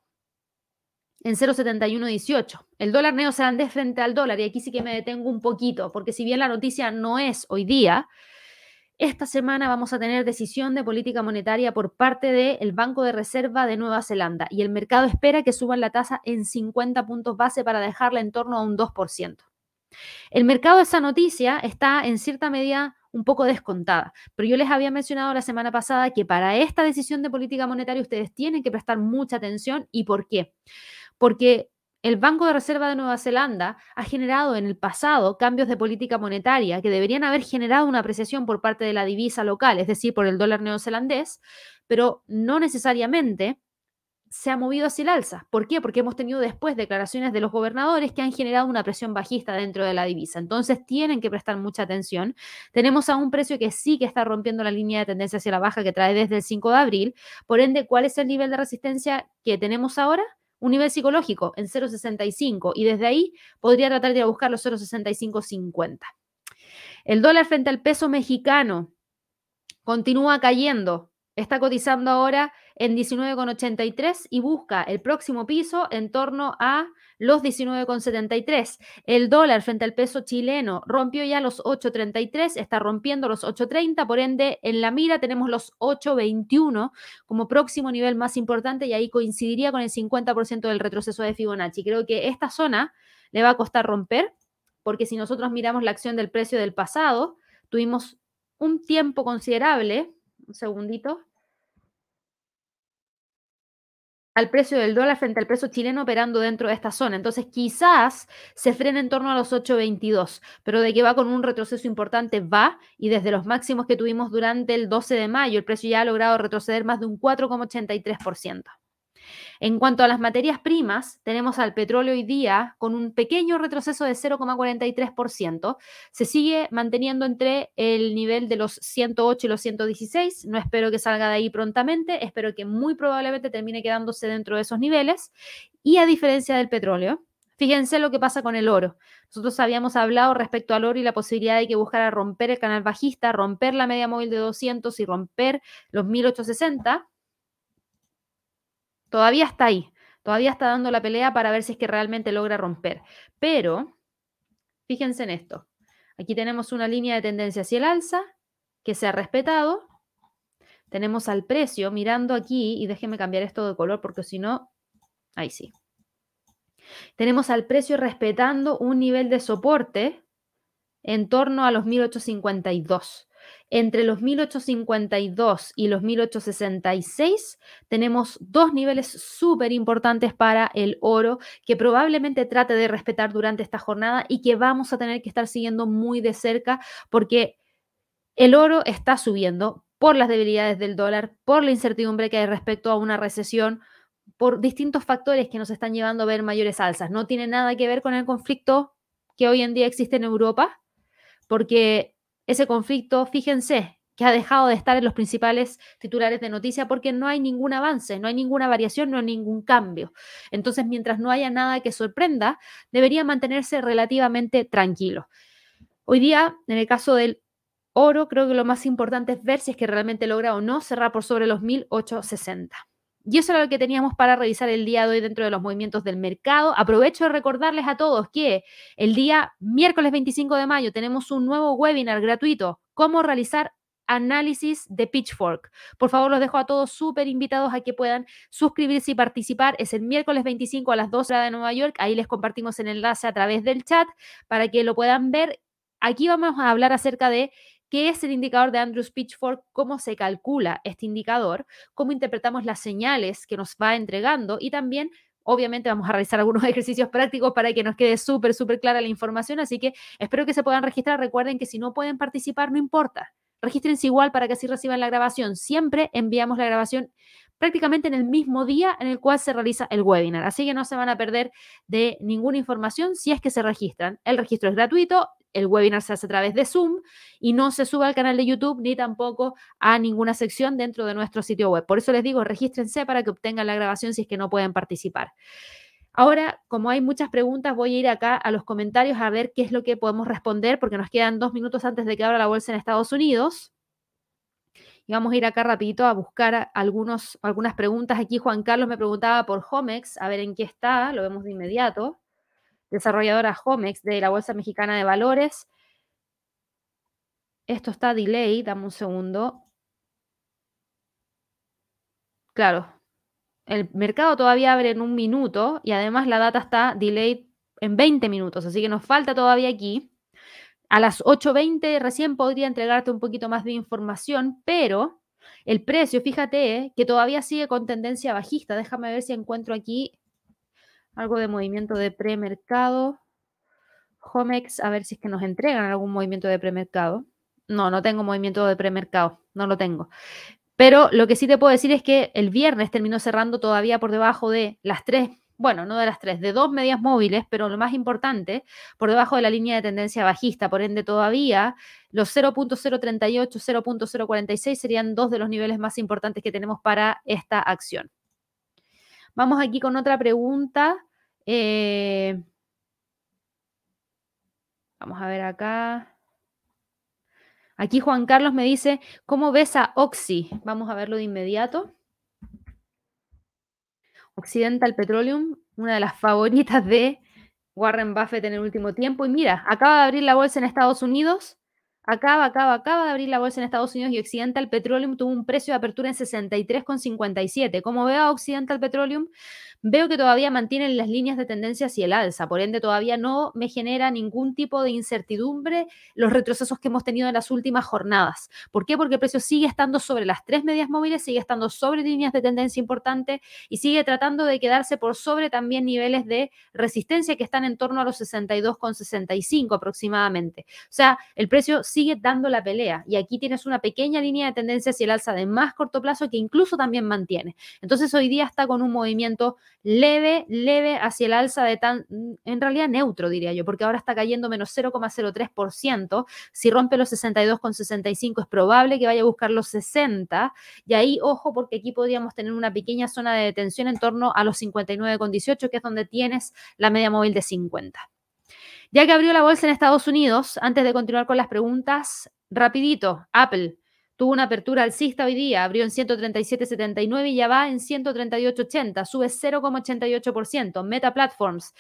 en 0,7118. El dólar neozelandés frente al dólar, y aquí sí que me detengo un poquito, porque si bien la noticia no es hoy día, esta semana vamos a tener decisión de política monetaria por parte del Banco de Reserva de Nueva Zelanda y el mercado espera que suban la tasa en 50 puntos base para dejarla en torno a un 2%. El mercado de esa noticia está en cierta medida un poco descontada, pero yo les había mencionado la semana pasada que para esta decisión de política monetaria ustedes tienen que prestar mucha atención y por qué porque el Banco de Reserva de Nueva Zelanda ha generado en el pasado cambios de política monetaria que deberían haber generado una apreciación por parte de la divisa local, es decir, por el dólar neozelandés, pero no necesariamente se ha movido hacia el alza. ¿Por qué? Porque hemos tenido después declaraciones de los gobernadores que han generado una presión bajista dentro de la divisa. Entonces tienen que prestar mucha atención. Tenemos a un precio que sí que está rompiendo la línea de tendencia hacia la baja que trae desde el 5 de abril. Por ende, ¿cuál es el nivel de resistencia que tenemos ahora? Un nivel psicológico en 0,65 y desde ahí podría tratar de ir a buscar los 0,6550. El dólar frente al peso mexicano continúa cayendo Está cotizando ahora en 19,83 y busca el próximo piso en torno a los 19,73. El dólar frente al peso chileno rompió ya los 8,33, está rompiendo los 8,30, por ende en la mira tenemos los 8,21 como próximo nivel más importante y ahí coincidiría con el 50% del retroceso de Fibonacci. Creo que esta zona le va a costar romper porque si nosotros miramos la acción del precio del pasado, tuvimos un tiempo considerable un segundito, al precio del dólar frente al peso chileno operando dentro de esta zona. Entonces, quizás se frene en torno a los 8.22, pero de que va con un retroceso importante, va, y desde los máximos que tuvimos durante el 12 de mayo, el precio ya ha logrado retroceder más de un 4,83%. En cuanto a las materias primas, tenemos al petróleo hoy día con un pequeño retroceso de 0,43%. Se sigue manteniendo entre el nivel de los 108 y los 116. No espero que salga de ahí prontamente, espero que muy probablemente termine quedándose dentro de esos niveles. Y a diferencia del petróleo, Fíjense lo que pasa con el oro. Nosotros habíamos hablado respecto al oro y la posibilidad de que buscara romper el canal bajista, romper la media móvil de 200 y romper los 1860 todavía está ahí, todavía está dando la pelea para ver si es que realmente logra romper. Pero, fíjense en esto. Aquí tenemos una línea de tendencia hacia el alza que se ha respetado. Tenemos al precio mirando aquí, y déjenme cambiar esto de color porque si no, ahí sí. Tenemos al precio respetando un nivel de soporte en torno a los 1852. Entre los 1852 y los 1866 tenemos dos niveles súper importantes para el oro que probablemente trate de respetar durante esta jornada y que vamos a tener que estar siguiendo muy de cerca porque el oro está subiendo por las debilidades del dólar, por la incertidumbre que hay respecto a una recesión, por distintos factores que nos están llevando a ver mayores alzas. No tiene nada que ver con el conflicto que hoy en día existe en Europa, porque ese conflicto, fíjense, que ha dejado de estar en los principales titulares de noticia porque no hay ningún avance, no hay ninguna variación, no hay ningún cambio. Entonces, mientras no haya nada que sorprenda, debería mantenerse relativamente tranquilo. Hoy día, en el caso del oro, creo que lo más importante es ver si es que realmente logra o no cerrar por sobre los 1860. Y eso era lo que teníamos para revisar el día de hoy dentro de los movimientos del mercado. Aprovecho de recordarles a todos que el día miércoles 25 de mayo tenemos un nuevo webinar gratuito, cómo realizar análisis de Pitchfork. Por favor, los dejo a todos súper invitados a que puedan suscribirse y participar. Es el miércoles 25 a las 2 de Nueva York. Ahí les compartimos el enlace a través del chat para que lo puedan ver. Aquí vamos a hablar acerca de qué es el indicador de Andrews Pitchfork, cómo se calcula este indicador, cómo interpretamos las señales que nos va entregando y también Obviamente vamos a realizar algunos ejercicios prácticos para que nos quede súper, súper clara la información, así que espero que se puedan registrar. Recuerden que si no pueden participar, no importa regístrense igual para que así reciban la grabación. Siempre enviamos la grabación prácticamente en el mismo día en el cual se realiza el webinar. Así que no se van a perder de ninguna información si es que se registran. El registro es gratuito, el webinar se hace a través de Zoom y no se sube al canal de YouTube ni tampoco a ninguna sección dentro de nuestro sitio web. Por eso les digo, regístrense para que obtengan la grabación si es que no pueden participar. Ahora, como hay muchas preguntas, voy a ir acá a los comentarios a ver qué es lo que podemos responder, porque nos quedan dos minutos antes de que abra la bolsa en Estados Unidos. Y vamos a ir acá rapidito a buscar algunos, algunas preguntas. Aquí Juan Carlos me preguntaba por Homex, a ver en qué está, lo vemos de inmediato. Desarrolladora Homex de la Bolsa Mexicana de Valores. Esto está delay, dame un segundo. Claro, el mercado todavía abre en un minuto y además la data está delayed en 20 minutos, así que nos falta todavía aquí. A las 8.20 recién podría entregarte un poquito más de información, pero el precio, fíjate, que todavía sigue con tendencia bajista. Déjame ver si encuentro aquí algo de movimiento de premercado. Homex, a ver si es que nos entregan algún movimiento de premercado. No, no tengo movimiento de premercado, no lo tengo. Pero lo que sí te puedo decir es que el viernes terminó cerrando todavía por debajo de las tres, bueno, no de las tres, de dos medias móviles, pero lo más importante, por debajo de la línea de tendencia bajista. Por ende, todavía los 0.038, 0.046 serían dos de los niveles más importantes que tenemos para esta acción. Vamos aquí con otra pregunta. Eh, vamos a ver acá. Aquí Juan Carlos me dice, ¿cómo ves a Oxy? Vamos a verlo de inmediato. Occidental Petroleum, una de las favoritas de Warren Buffett en el último tiempo. Y mira, acaba de abrir la bolsa en Estados Unidos. Acaba, acaba, acaba de abrir la bolsa en Estados Unidos y Occidental Petroleum tuvo un precio de apertura en 63,57. Como veo a Occidental Petroleum, veo que todavía mantienen las líneas de tendencia hacia el alza, por ende todavía no me genera ningún tipo de incertidumbre los retrocesos que hemos tenido en las últimas jornadas. ¿Por qué? Porque el precio sigue estando sobre las tres medias móviles, sigue estando sobre líneas de tendencia importante y sigue tratando de quedarse por sobre también niveles de resistencia que están en torno a los 62,65 aproximadamente. O sea, el precio sigue dando la pelea y aquí tienes una pequeña línea de tendencia hacia el alza de más corto plazo que incluso también mantiene. Entonces hoy día está con un movimiento leve, leve hacia el alza de tan, en realidad neutro diría yo, porque ahora está cayendo menos 0,03%. Si rompe los 62,65 es probable que vaya a buscar los 60. Y ahí, ojo, porque aquí podríamos tener una pequeña zona de detención en torno a los 59,18, que es donde tienes la media móvil de 50. Ya que abrió la bolsa en Estados Unidos, antes de continuar con las preguntas, rapidito, Apple Tuvo una apertura alcista hoy día, abrió en 137.79 y ya va en 138.80, sube 0,88%. Meta Platforms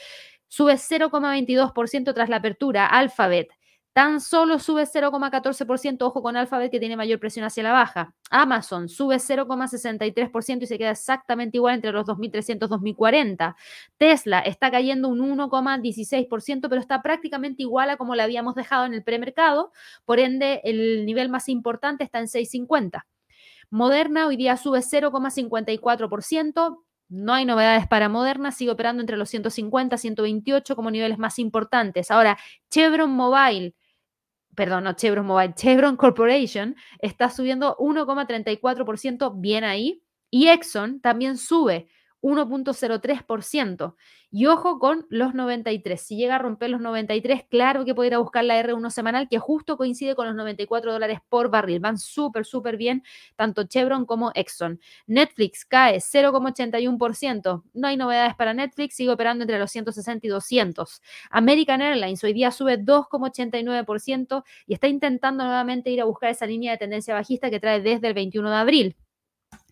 sube 0,22% tras la apertura. Alphabet Tan solo sube 0,14%, ojo con Alphabet que tiene mayor presión hacia la baja. Amazon sube 0,63% y se queda exactamente igual entre los 2.300 y 2.040. Tesla está cayendo un 1,16%, pero está prácticamente igual a como la habíamos dejado en el premercado. Por ende, el nivel más importante está en 6,50. Moderna hoy día sube 0,54%. No hay novedades para Moderna, sigue operando entre los 150 y 128 como niveles más importantes. Ahora, Chevron Mobile perdón, no Chevron Mobile, Chevron Corporation está subiendo 1,34%, bien ahí. Y Exxon también sube 1.03%. Y ojo con los 93. Si llega a romper los 93, claro que puede ir a buscar la R1 semanal, que justo coincide con los 94 dólares por barril. Van súper, súper bien, tanto Chevron como Exxon. Netflix cae 0,81%. No hay novedades para Netflix, sigue operando entre los 160 y 200. American Airlines hoy día sube 2,89% y está intentando nuevamente ir a buscar esa línea de tendencia bajista que trae desde el 21 de abril.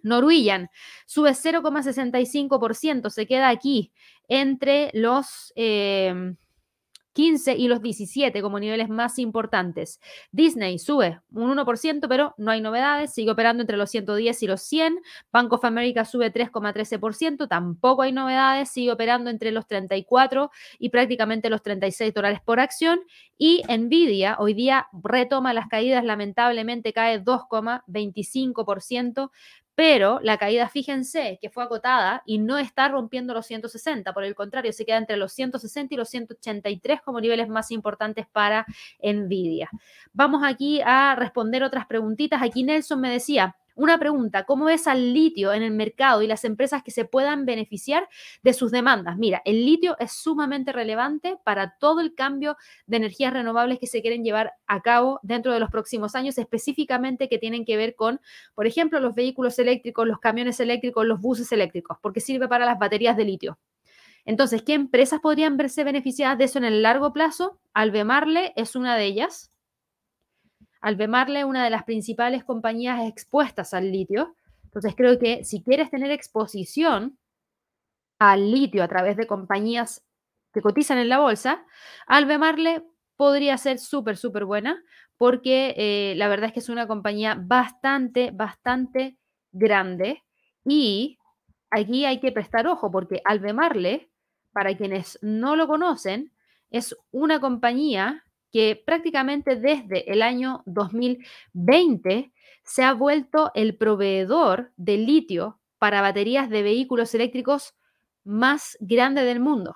Norwegian sube 0,65%, se queda aquí entre los 15 em, y los 17 como niveles más importantes. Disney sube un 1%, pero no hay novedades, sigue operando entre los 110 y los 100. Bank of America sube 3,13%, tampoco hay novedades, sigue operando entre los 34 y prácticamente los 36 dólares por acción. Y Nvidia hoy día retoma las caídas, lamentablemente cae 2,25%, pero la caída, fíjense, que fue acotada y no está rompiendo los 160, por el contrario, se queda entre los 160 y los 183 como niveles más importantes para Nvidia. Vamos aquí a responder otras preguntitas. Aquí Nelson me decía, una pregunta, ¿cómo ves al litio en el mercado y las empresas que se puedan beneficiar de sus demandas? Mira, el litio es sumamente relevante para todo el cambio de energías renovables que se quieren llevar a cabo dentro de los próximos años, específicamente que tienen que ver con, por ejemplo, los vehículos eléctricos, los camiones eléctricos, los buses eléctricos, porque sirve para las baterías de litio. Entonces, ¿qué empresas podrían verse beneficiadas de eso en el largo plazo? Albemarle es una de ellas. Albemarle, una de las principales compañías expuestas al litio. Entonces creo que si quieres tener exposición al litio a través de compañías que cotizan en la bolsa, Albemarle podría ser súper, súper buena porque eh, la verdad es que es una compañía bastante, bastante grande y aquí hay que prestar ojo porque Albemarle, para quienes no lo conocen, es una compañía que prácticamente desde el año 2020 se ha vuelto el proveedor de litio para baterías de vehículos eléctricos más grande del mundo.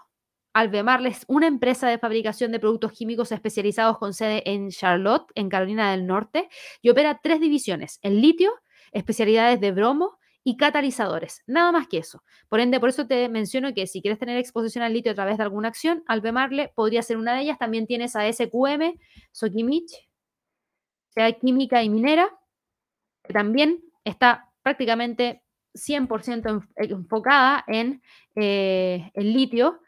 Albemarle es una empresa de fabricación de productos químicos especializados con sede en Charlotte, en Carolina del Norte, y opera tres divisiones, el litio, especialidades de bromo y catalizadores. Nada más que eso. Por ende, por eso te menciono que si quieres tener exposición al litio a través de alguna acción, Albemarle podría ser una de ellas. También tienes a SQM, Sokimich, sea química y minera, que también está prácticamente 100% enfocada en eh, el litio.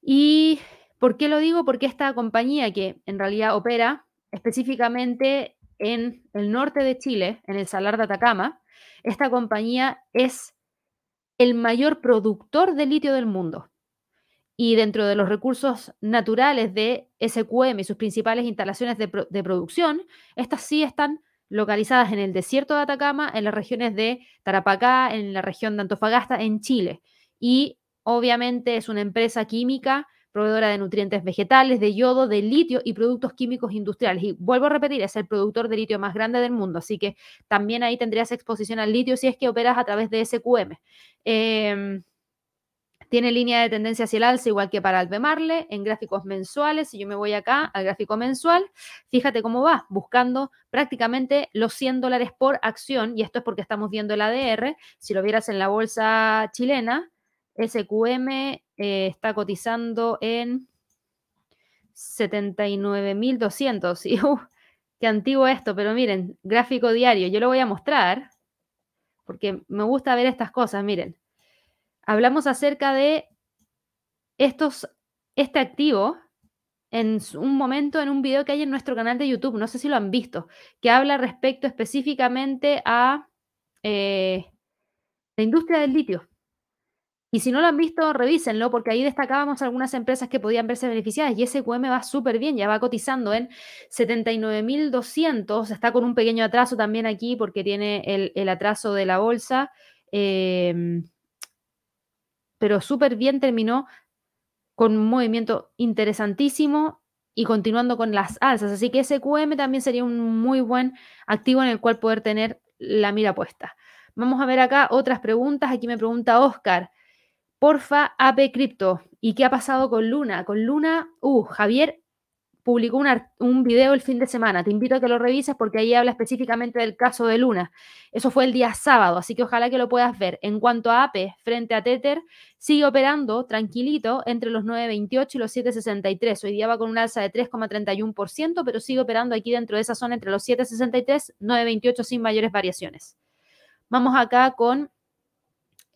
¿Y por qué lo digo? Porque esta compañía que en realidad opera específicamente en el norte de Chile, en el Salar de Atacama, esta compañía es el mayor productor de litio del mundo. Y dentro de los recursos naturales de SQM y sus principales instalaciones de, producción, estas sí están localizadas en el desierto de Atacama, en las regiones de Tarapacá, en la región de Antofagasta, en Chile. Y obviamente es una empresa química proveedora de nutrientes vegetales, de yodo, de litio y productos químicos industriales. Y vuelvo a repetir, es el productor de litio más grande del mundo, así que también ahí tendrías exposición al litio si es que operas a través de SQM. Em, tiene línea de tendencia hacia el alza, igual que para Albemarle, en gráficos mensuales. Si yo me voy acá al gráfico mensual, fíjate cómo va, buscando prácticamente los 100 dólares por acción, y esto es porque estamos viendo el ADR. Si lo vieras en la bolsa chilena, SQM eh, está cotizando en 79.200. Y, uh, qué antiguo esto, pero miren, gráfico diario. Yo lo voy a mostrar porque me gusta ver estas cosas. Miren, hablamos acerca de estos, este activo en un momento en un video que hay en nuestro canal de YouTube, no sé si lo han visto, que habla respecto específicamente a eh, la industria del litio. Y si no lo han visto, revísenlo, porque ahí destacábamos algunas empresas que podían verse beneficiadas y SQM va súper bien, ya va cotizando en 79.200, está con un pequeño atraso también aquí porque tiene el, atraso de la bolsa, em, pero súper bien terminó con un movimiento interesantísimo y continuando con las alzas. Así que SQM también sería un muy buen activo en el cual poder tener la mira puesta. Vamos a ver acá otras preguntas. Aquí me pregunta Oscar. Porfa, AP Crypto. ¿Y qué ha pasado con Luna? Con Luna, uh, Javier, publicó un video el fin de semana. Te invito a que lo revises porque ahí habla específicamente del caso de Luna. Eso fue el día sábado, así que ojalá que lo puedas ver. En cuanto a APE frente a Tether, sigue operando tranquilito entre los 9.28 y los 7.63. Hoy día va con un alza de 3,31%, pero sigue operando aquí dentro de esa zona entre los 7.63 y 9.28 sin mayores variaciones. Vamos acá con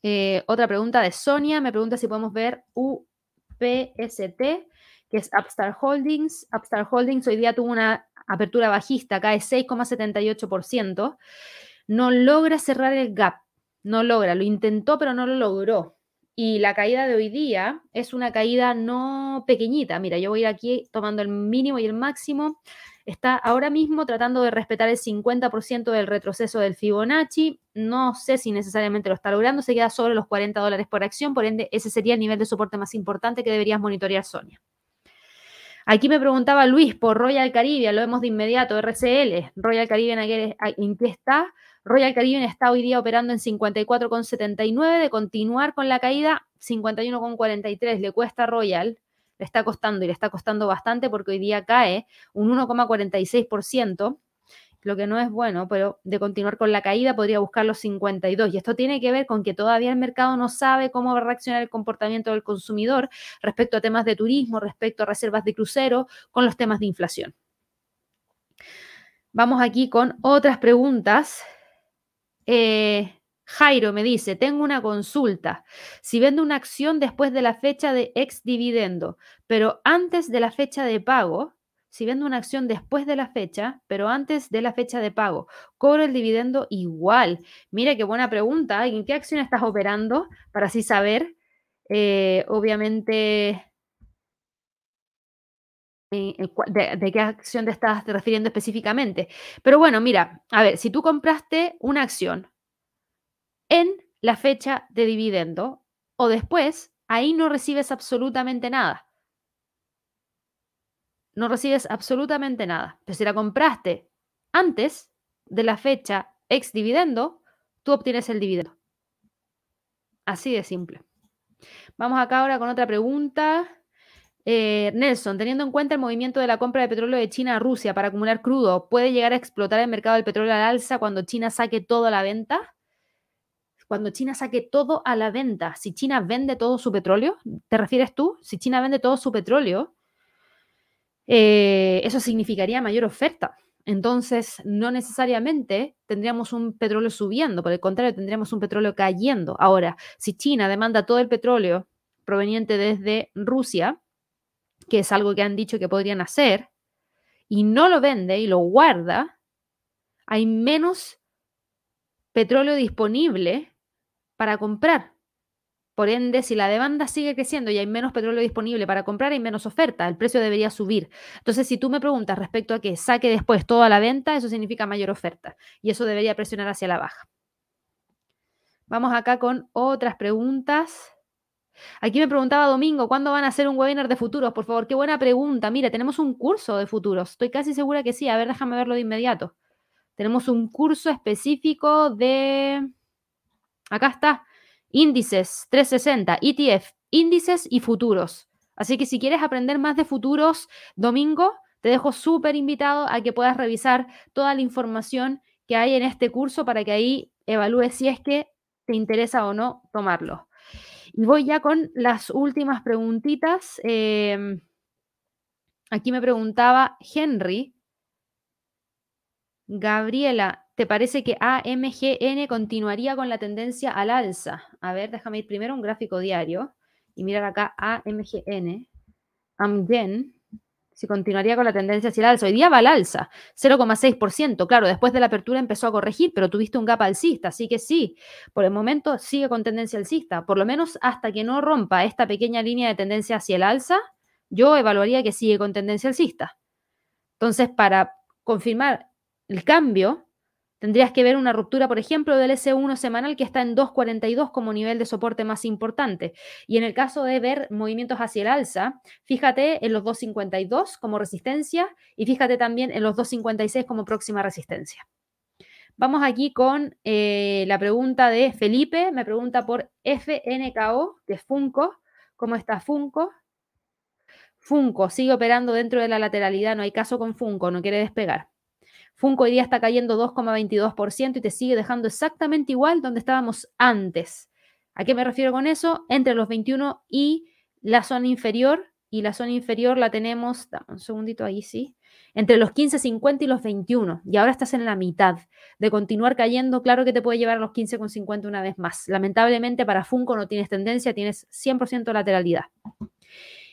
eh, otra pregunta de Sonia. Me pregunta si podemos ver UPST, que es Upstart Holdings. Upstart Holdings hoy día tuvo una apertura bajista, cae 6,78%. No logra cerrar el gap. No logra. Lo intentó, pero no lo logró. Y la caída de hoy día es una caída no pequeñita. Mira, yo voy a ir aquí tomando el mínimo y el máximo está ahora mismo tratando de respetar el 50% del retroceso del Fibonacci. No sé si necesariamente lo está logrando, se queda sobre los 40 dólares por acción, por ende ese sería el nivel de soporte más importante que deberías monitorear, Sonia. Aquí me preguntaba Luis por Royal Caribbean, lo vemos de inmediato, RCL, Royal Caribbean, ¿en qué está? Royal Caribbean está hoy día operando en 54,79, de continuar con la caída, 51,43, le cuesta Royal, le está costando y le está costando bastante porque hoy día cae un 1,46%, lo que no es bueno, pero de continuar con la caída podría buscar los 52. Y esto tiene que ver con que todavía el mercado no sabe cómo va a reaccionar el comportamiento del consumidor respecto a temas de turismo, respecto a reservas de crucero, con los temas de inflación. Vamos aquí con otras preguntas. Eh, Jairo me dice, tengo una consulta. Si vendo una acción después de la fecha de ex dividendo, pero antes de la fecha de pago, si vendo una acción después de la fecha, pero antes de la fecha de pago, ¿cobro el dividendo igual? Mira qué buena pregunta. ¿En qué acción estás operando? Para así saber, eh, obviamente, de, de, qué acción te estás refiriendo específicamente. Pero bueno, mira, a ver, si tú compraste una acción en la fecha de dividendo o después, ahí no recibes absolutamente nada. No recibes absolutamente nada. Pero si la compraste antes de la fecha ex dividendo, tú obtienes el dividendo. Así de simple. Vamos acá ahora con otra pregunta. Eh, Nelson, teniendo en cuenta el movimiento de la compra de petróleo de China a Rusia para acumular crudo, ¿puede llegar a explotar el mercado del petróleo al alza cuando China saque todo a la venta? Cuando China saque todo a la venta, si China vende todo su petróleo, ¿te refieres tú? Si China vende todo su petróleo, eh, eso significaría mayor oferta. Entonces, no necesariamente tendríamos un petróleo subiendo, por el contrario, tendríamos un petróleo cayendo. Ahora, si China demanda todo el petróleo proveniente desde Rusia, que es algo que han dicho que podrían hacer, y no lo vende y lo guarda, hay menos petróleo disponible para comprar. Por ende, si la demanda sigue creciendo y hay menos petróleo disponible para comprar, hay menos oferta, el precio debería subir. Entonces, si tú me preguntas respecto a que saque después toda la venta, eso significa mayor oferta y eso debería presionar hacia la baja. Vamos acá con otras preguntas. Aquí me preguntaba Domingo, ¿cuándo van a hacer un webinar de futuros? Por favor, qué buena pregunta. Mira, tenemos un curso de futuros. Estoy casi segura que sí. A ver, déjame verlo de inmediato. Tenemos un curso específico de Acá está, índices 360, ETF, índices y futuros. Así que si quieres aprender más de futuros, domingo, te dejo súper invitado a que puedas revisar toda la información que hay en este curso para que ahí evalúes si es que te interesa o no tomarlo. Y voy ya con las últimas preguntitas. Em, aquí me preguntaba Henry, Gabriela, ¿Te parece que AMGN continuaría con la tendencia al alza? A ver, déjame ir primero un gráfico diario y mirar acá AMGN. AMGN, si continuaría con la tendencia hacia el alza. Hoy día va al alza, 0,6%. Claro, después de la apertura empezó a corregir, pero tuviste un gap alcista, así que sí, por el momento sigue con tendencia alcista. Por lo menos hasta que no rompa esta pequeña línea de tendencia hacia el alza, yo evaluaría que sigue con tendencia alcista. Entonces, para confirmar el cambio, Tendrías que ver una ruptura, por ejemplo, del S1 semanal que está en 2.42 como nivel de soporte más importante. Y en el caso de ver movimientos hacia el alza, fíjate en los 2.52 como resistencia y fíjate también en los 2.56 como próxima resistencia. Vamos aquí con eh, la pregunta de Felipe. Me pregunta por FNKO, que es Funko. ¿Cómo está Funko? Funko sigue operando dentro de la lateralidad, no hay caso con Funko, no quiere despegar. Funko hoy día está cayendo 2,22% y te sigue dejando exactamente igual donde estábamos antes. ¿A qué me refiero con eso? Entre los 21 y la zona inferior, y la zona inferior la tenemos, dame un segundito ahí, sí, entre los 15,50 y los 21, y ahora estás en la mitad. De continuar cayendo, claro que te puede llevar a los 15,50 una vez más. Lamentablemente para Funko no tienes tendencia, tienes 100% lateralidad.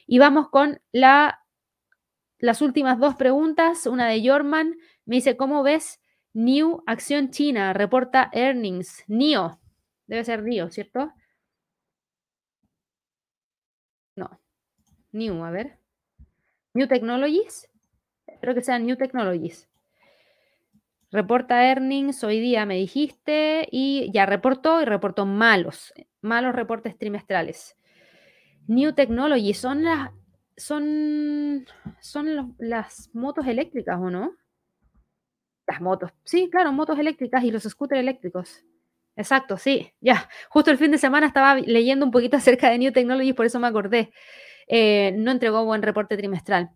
Y vamos con la, las últimas dos preguntas. Una de Jorman me dice, ¿cómo ves New Acción China? Reporta earnings. NIO. Debe ser NIO, ¿cierto? No. New, a ver. New Technologies. Espero que sea New Technologies. Reporta earnings hoy día, me dijiste, y ya reportó y reportó malos, malos reportes trimestrales. New Technology, son las son son las motos eléctricas, ¿o no? Las motos. Sí, claro, motos eléctricas y los scooters eléctricos. Exacto, sí, ya. Justo el fin de semana estaba leyendo un poquito acerca de New Technology, por eso me acordé. Eh, no entregó buen reporte trimestral.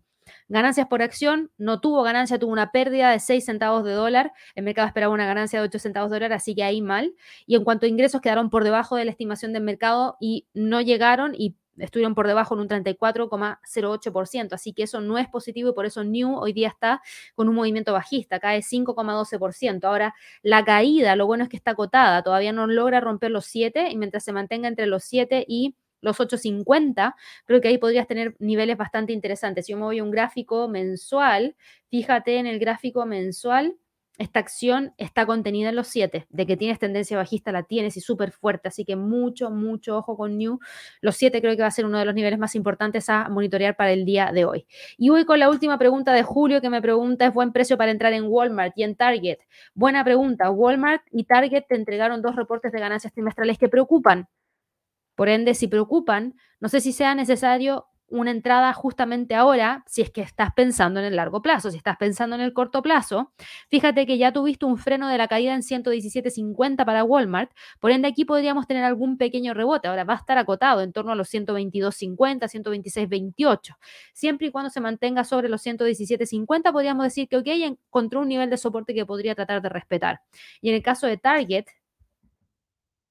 Ganancias por acción, no tuvo ganancia, tuvo una pérdida de 6 centavos de dólar. El mercado esperaba una ganancia de 8 centavos de dólar, así que ahí mal. Y en cuanto a ingresos, quedaron por debajo de la estimación del mercado y no llegaron y estuvieron por debajo en un 34,08%, así que eso no es positivo y por eso New hoy día está con un movimiento bajista, cae 5,12%. Ahora, la caída, lo bueno es que está acotada, todavía no logra romper los 7 y mientras se mantenga entre los 7 y los 850, creo que ahí podrías tener niveles bastante interesantes. Si yo me voy a un gráfico mensual, fíjate en el gráfico mensual, esta acción está contenida en los 7. De que tienes tendencia bajista, la tienes y súper fuerte. Así que mucho, mucho ojo con New. Los 7 creo que va a ser uno de los niveles más importantes a monitorear para el día de hoy. Y voy con la última pregunta de Julio que me pregunta, ¿es buen precio para entrar en Walmart y en Target? Buena pregunta. Walmart y Target te entregaron dos reportes de ganancias trimestrales que preocupan. Por ende, si preocupan, no sé si sea necesario una entrada justamente ahora, si es que estás pensando en el largo plazo, si estás pensando en el corto plazo, fíjate que ya tuviste un freno de la caída en 117.50 para Walmart, por ende aquí podríamos tener algún pequeño rebote, ahora va a estar acotado en torno a los 122.50, 126.28, siempre y cuando se mantenga sobre los 117.50, podríamos decir que, ok, encontró un nivel de soporte que podría tratar de respetar. Y en el caso de Target,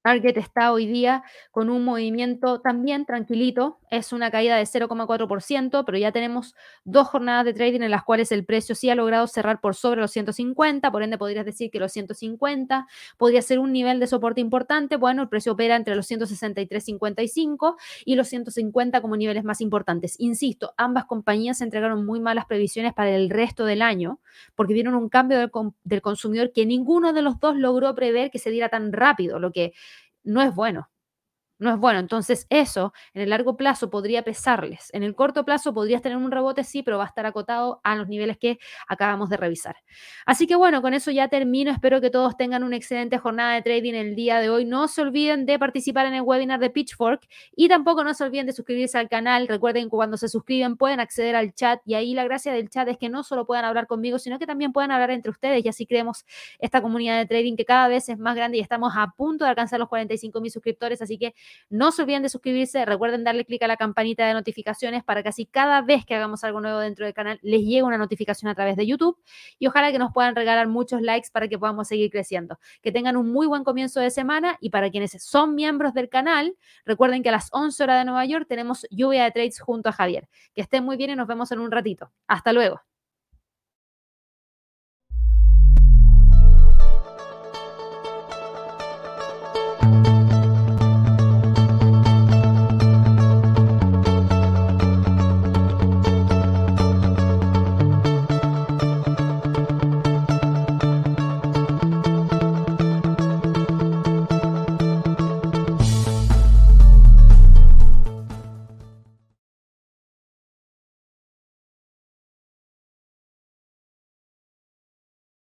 Target está hoy día con un movimiento también tranquilito, es una caída de 0,4%, pero ya tenemos dos jornadas de trading en las cuales el precio sí ha logrado cerrar por sobre los 150, por ende podrías decir que los 150 podría ser un nivel de soporte importante, bueno, el precio opera entre los 163.55 y los 150 como niveles más importantes. Insisto, ambas compañías entregaron muy malas previsiones para el resto del año, porque vieron un cambio del, del consumidor que ninguno de los dos logró prever que se diera tan rápido, lo que no es bueno no es bueno. Entonces, eso en el largo plazo podría pesarles. En el corto plazo podrías tener un rebote, sí, pero va a estar acotado a los niveles que acabamos de revisar. Así que bueno, con eso ya termino. Espero que todos tengan una excelente jornada de trading el día de hoy. No se olviden de participar en el webinar de Pitchfork y tampoco no se olviden de suscribirse al canal. Recuerden que cuando se suscriben pueden acceder al chat y ahí la gracia del chat es que no solo puedan hablar conmigo, sino que también puedan hablar entre ustedes y así creemos esta comunidad de trading que cada vez es más grande y estamos a punto de alcanzar los 45 mil suscriptores. Así que no se olviden de suscribirse, recuerden darle clic a la campanita de notificaciones para que así cada vez que hagamos algo nuevo dentro del canal les llegue una notificación a través de YouTube y ojalá que nos puedan regalar muchos likes para que podamos seguir creciendo. Que tengan un muy buen comienzo de semana y para quienes son miembros del canal, recuerden que a las 11 horas de Nueva York tenemos lluvia de trades junto a Javier. Que estén muy bien y nos vemos en un ratito. Hasta luego.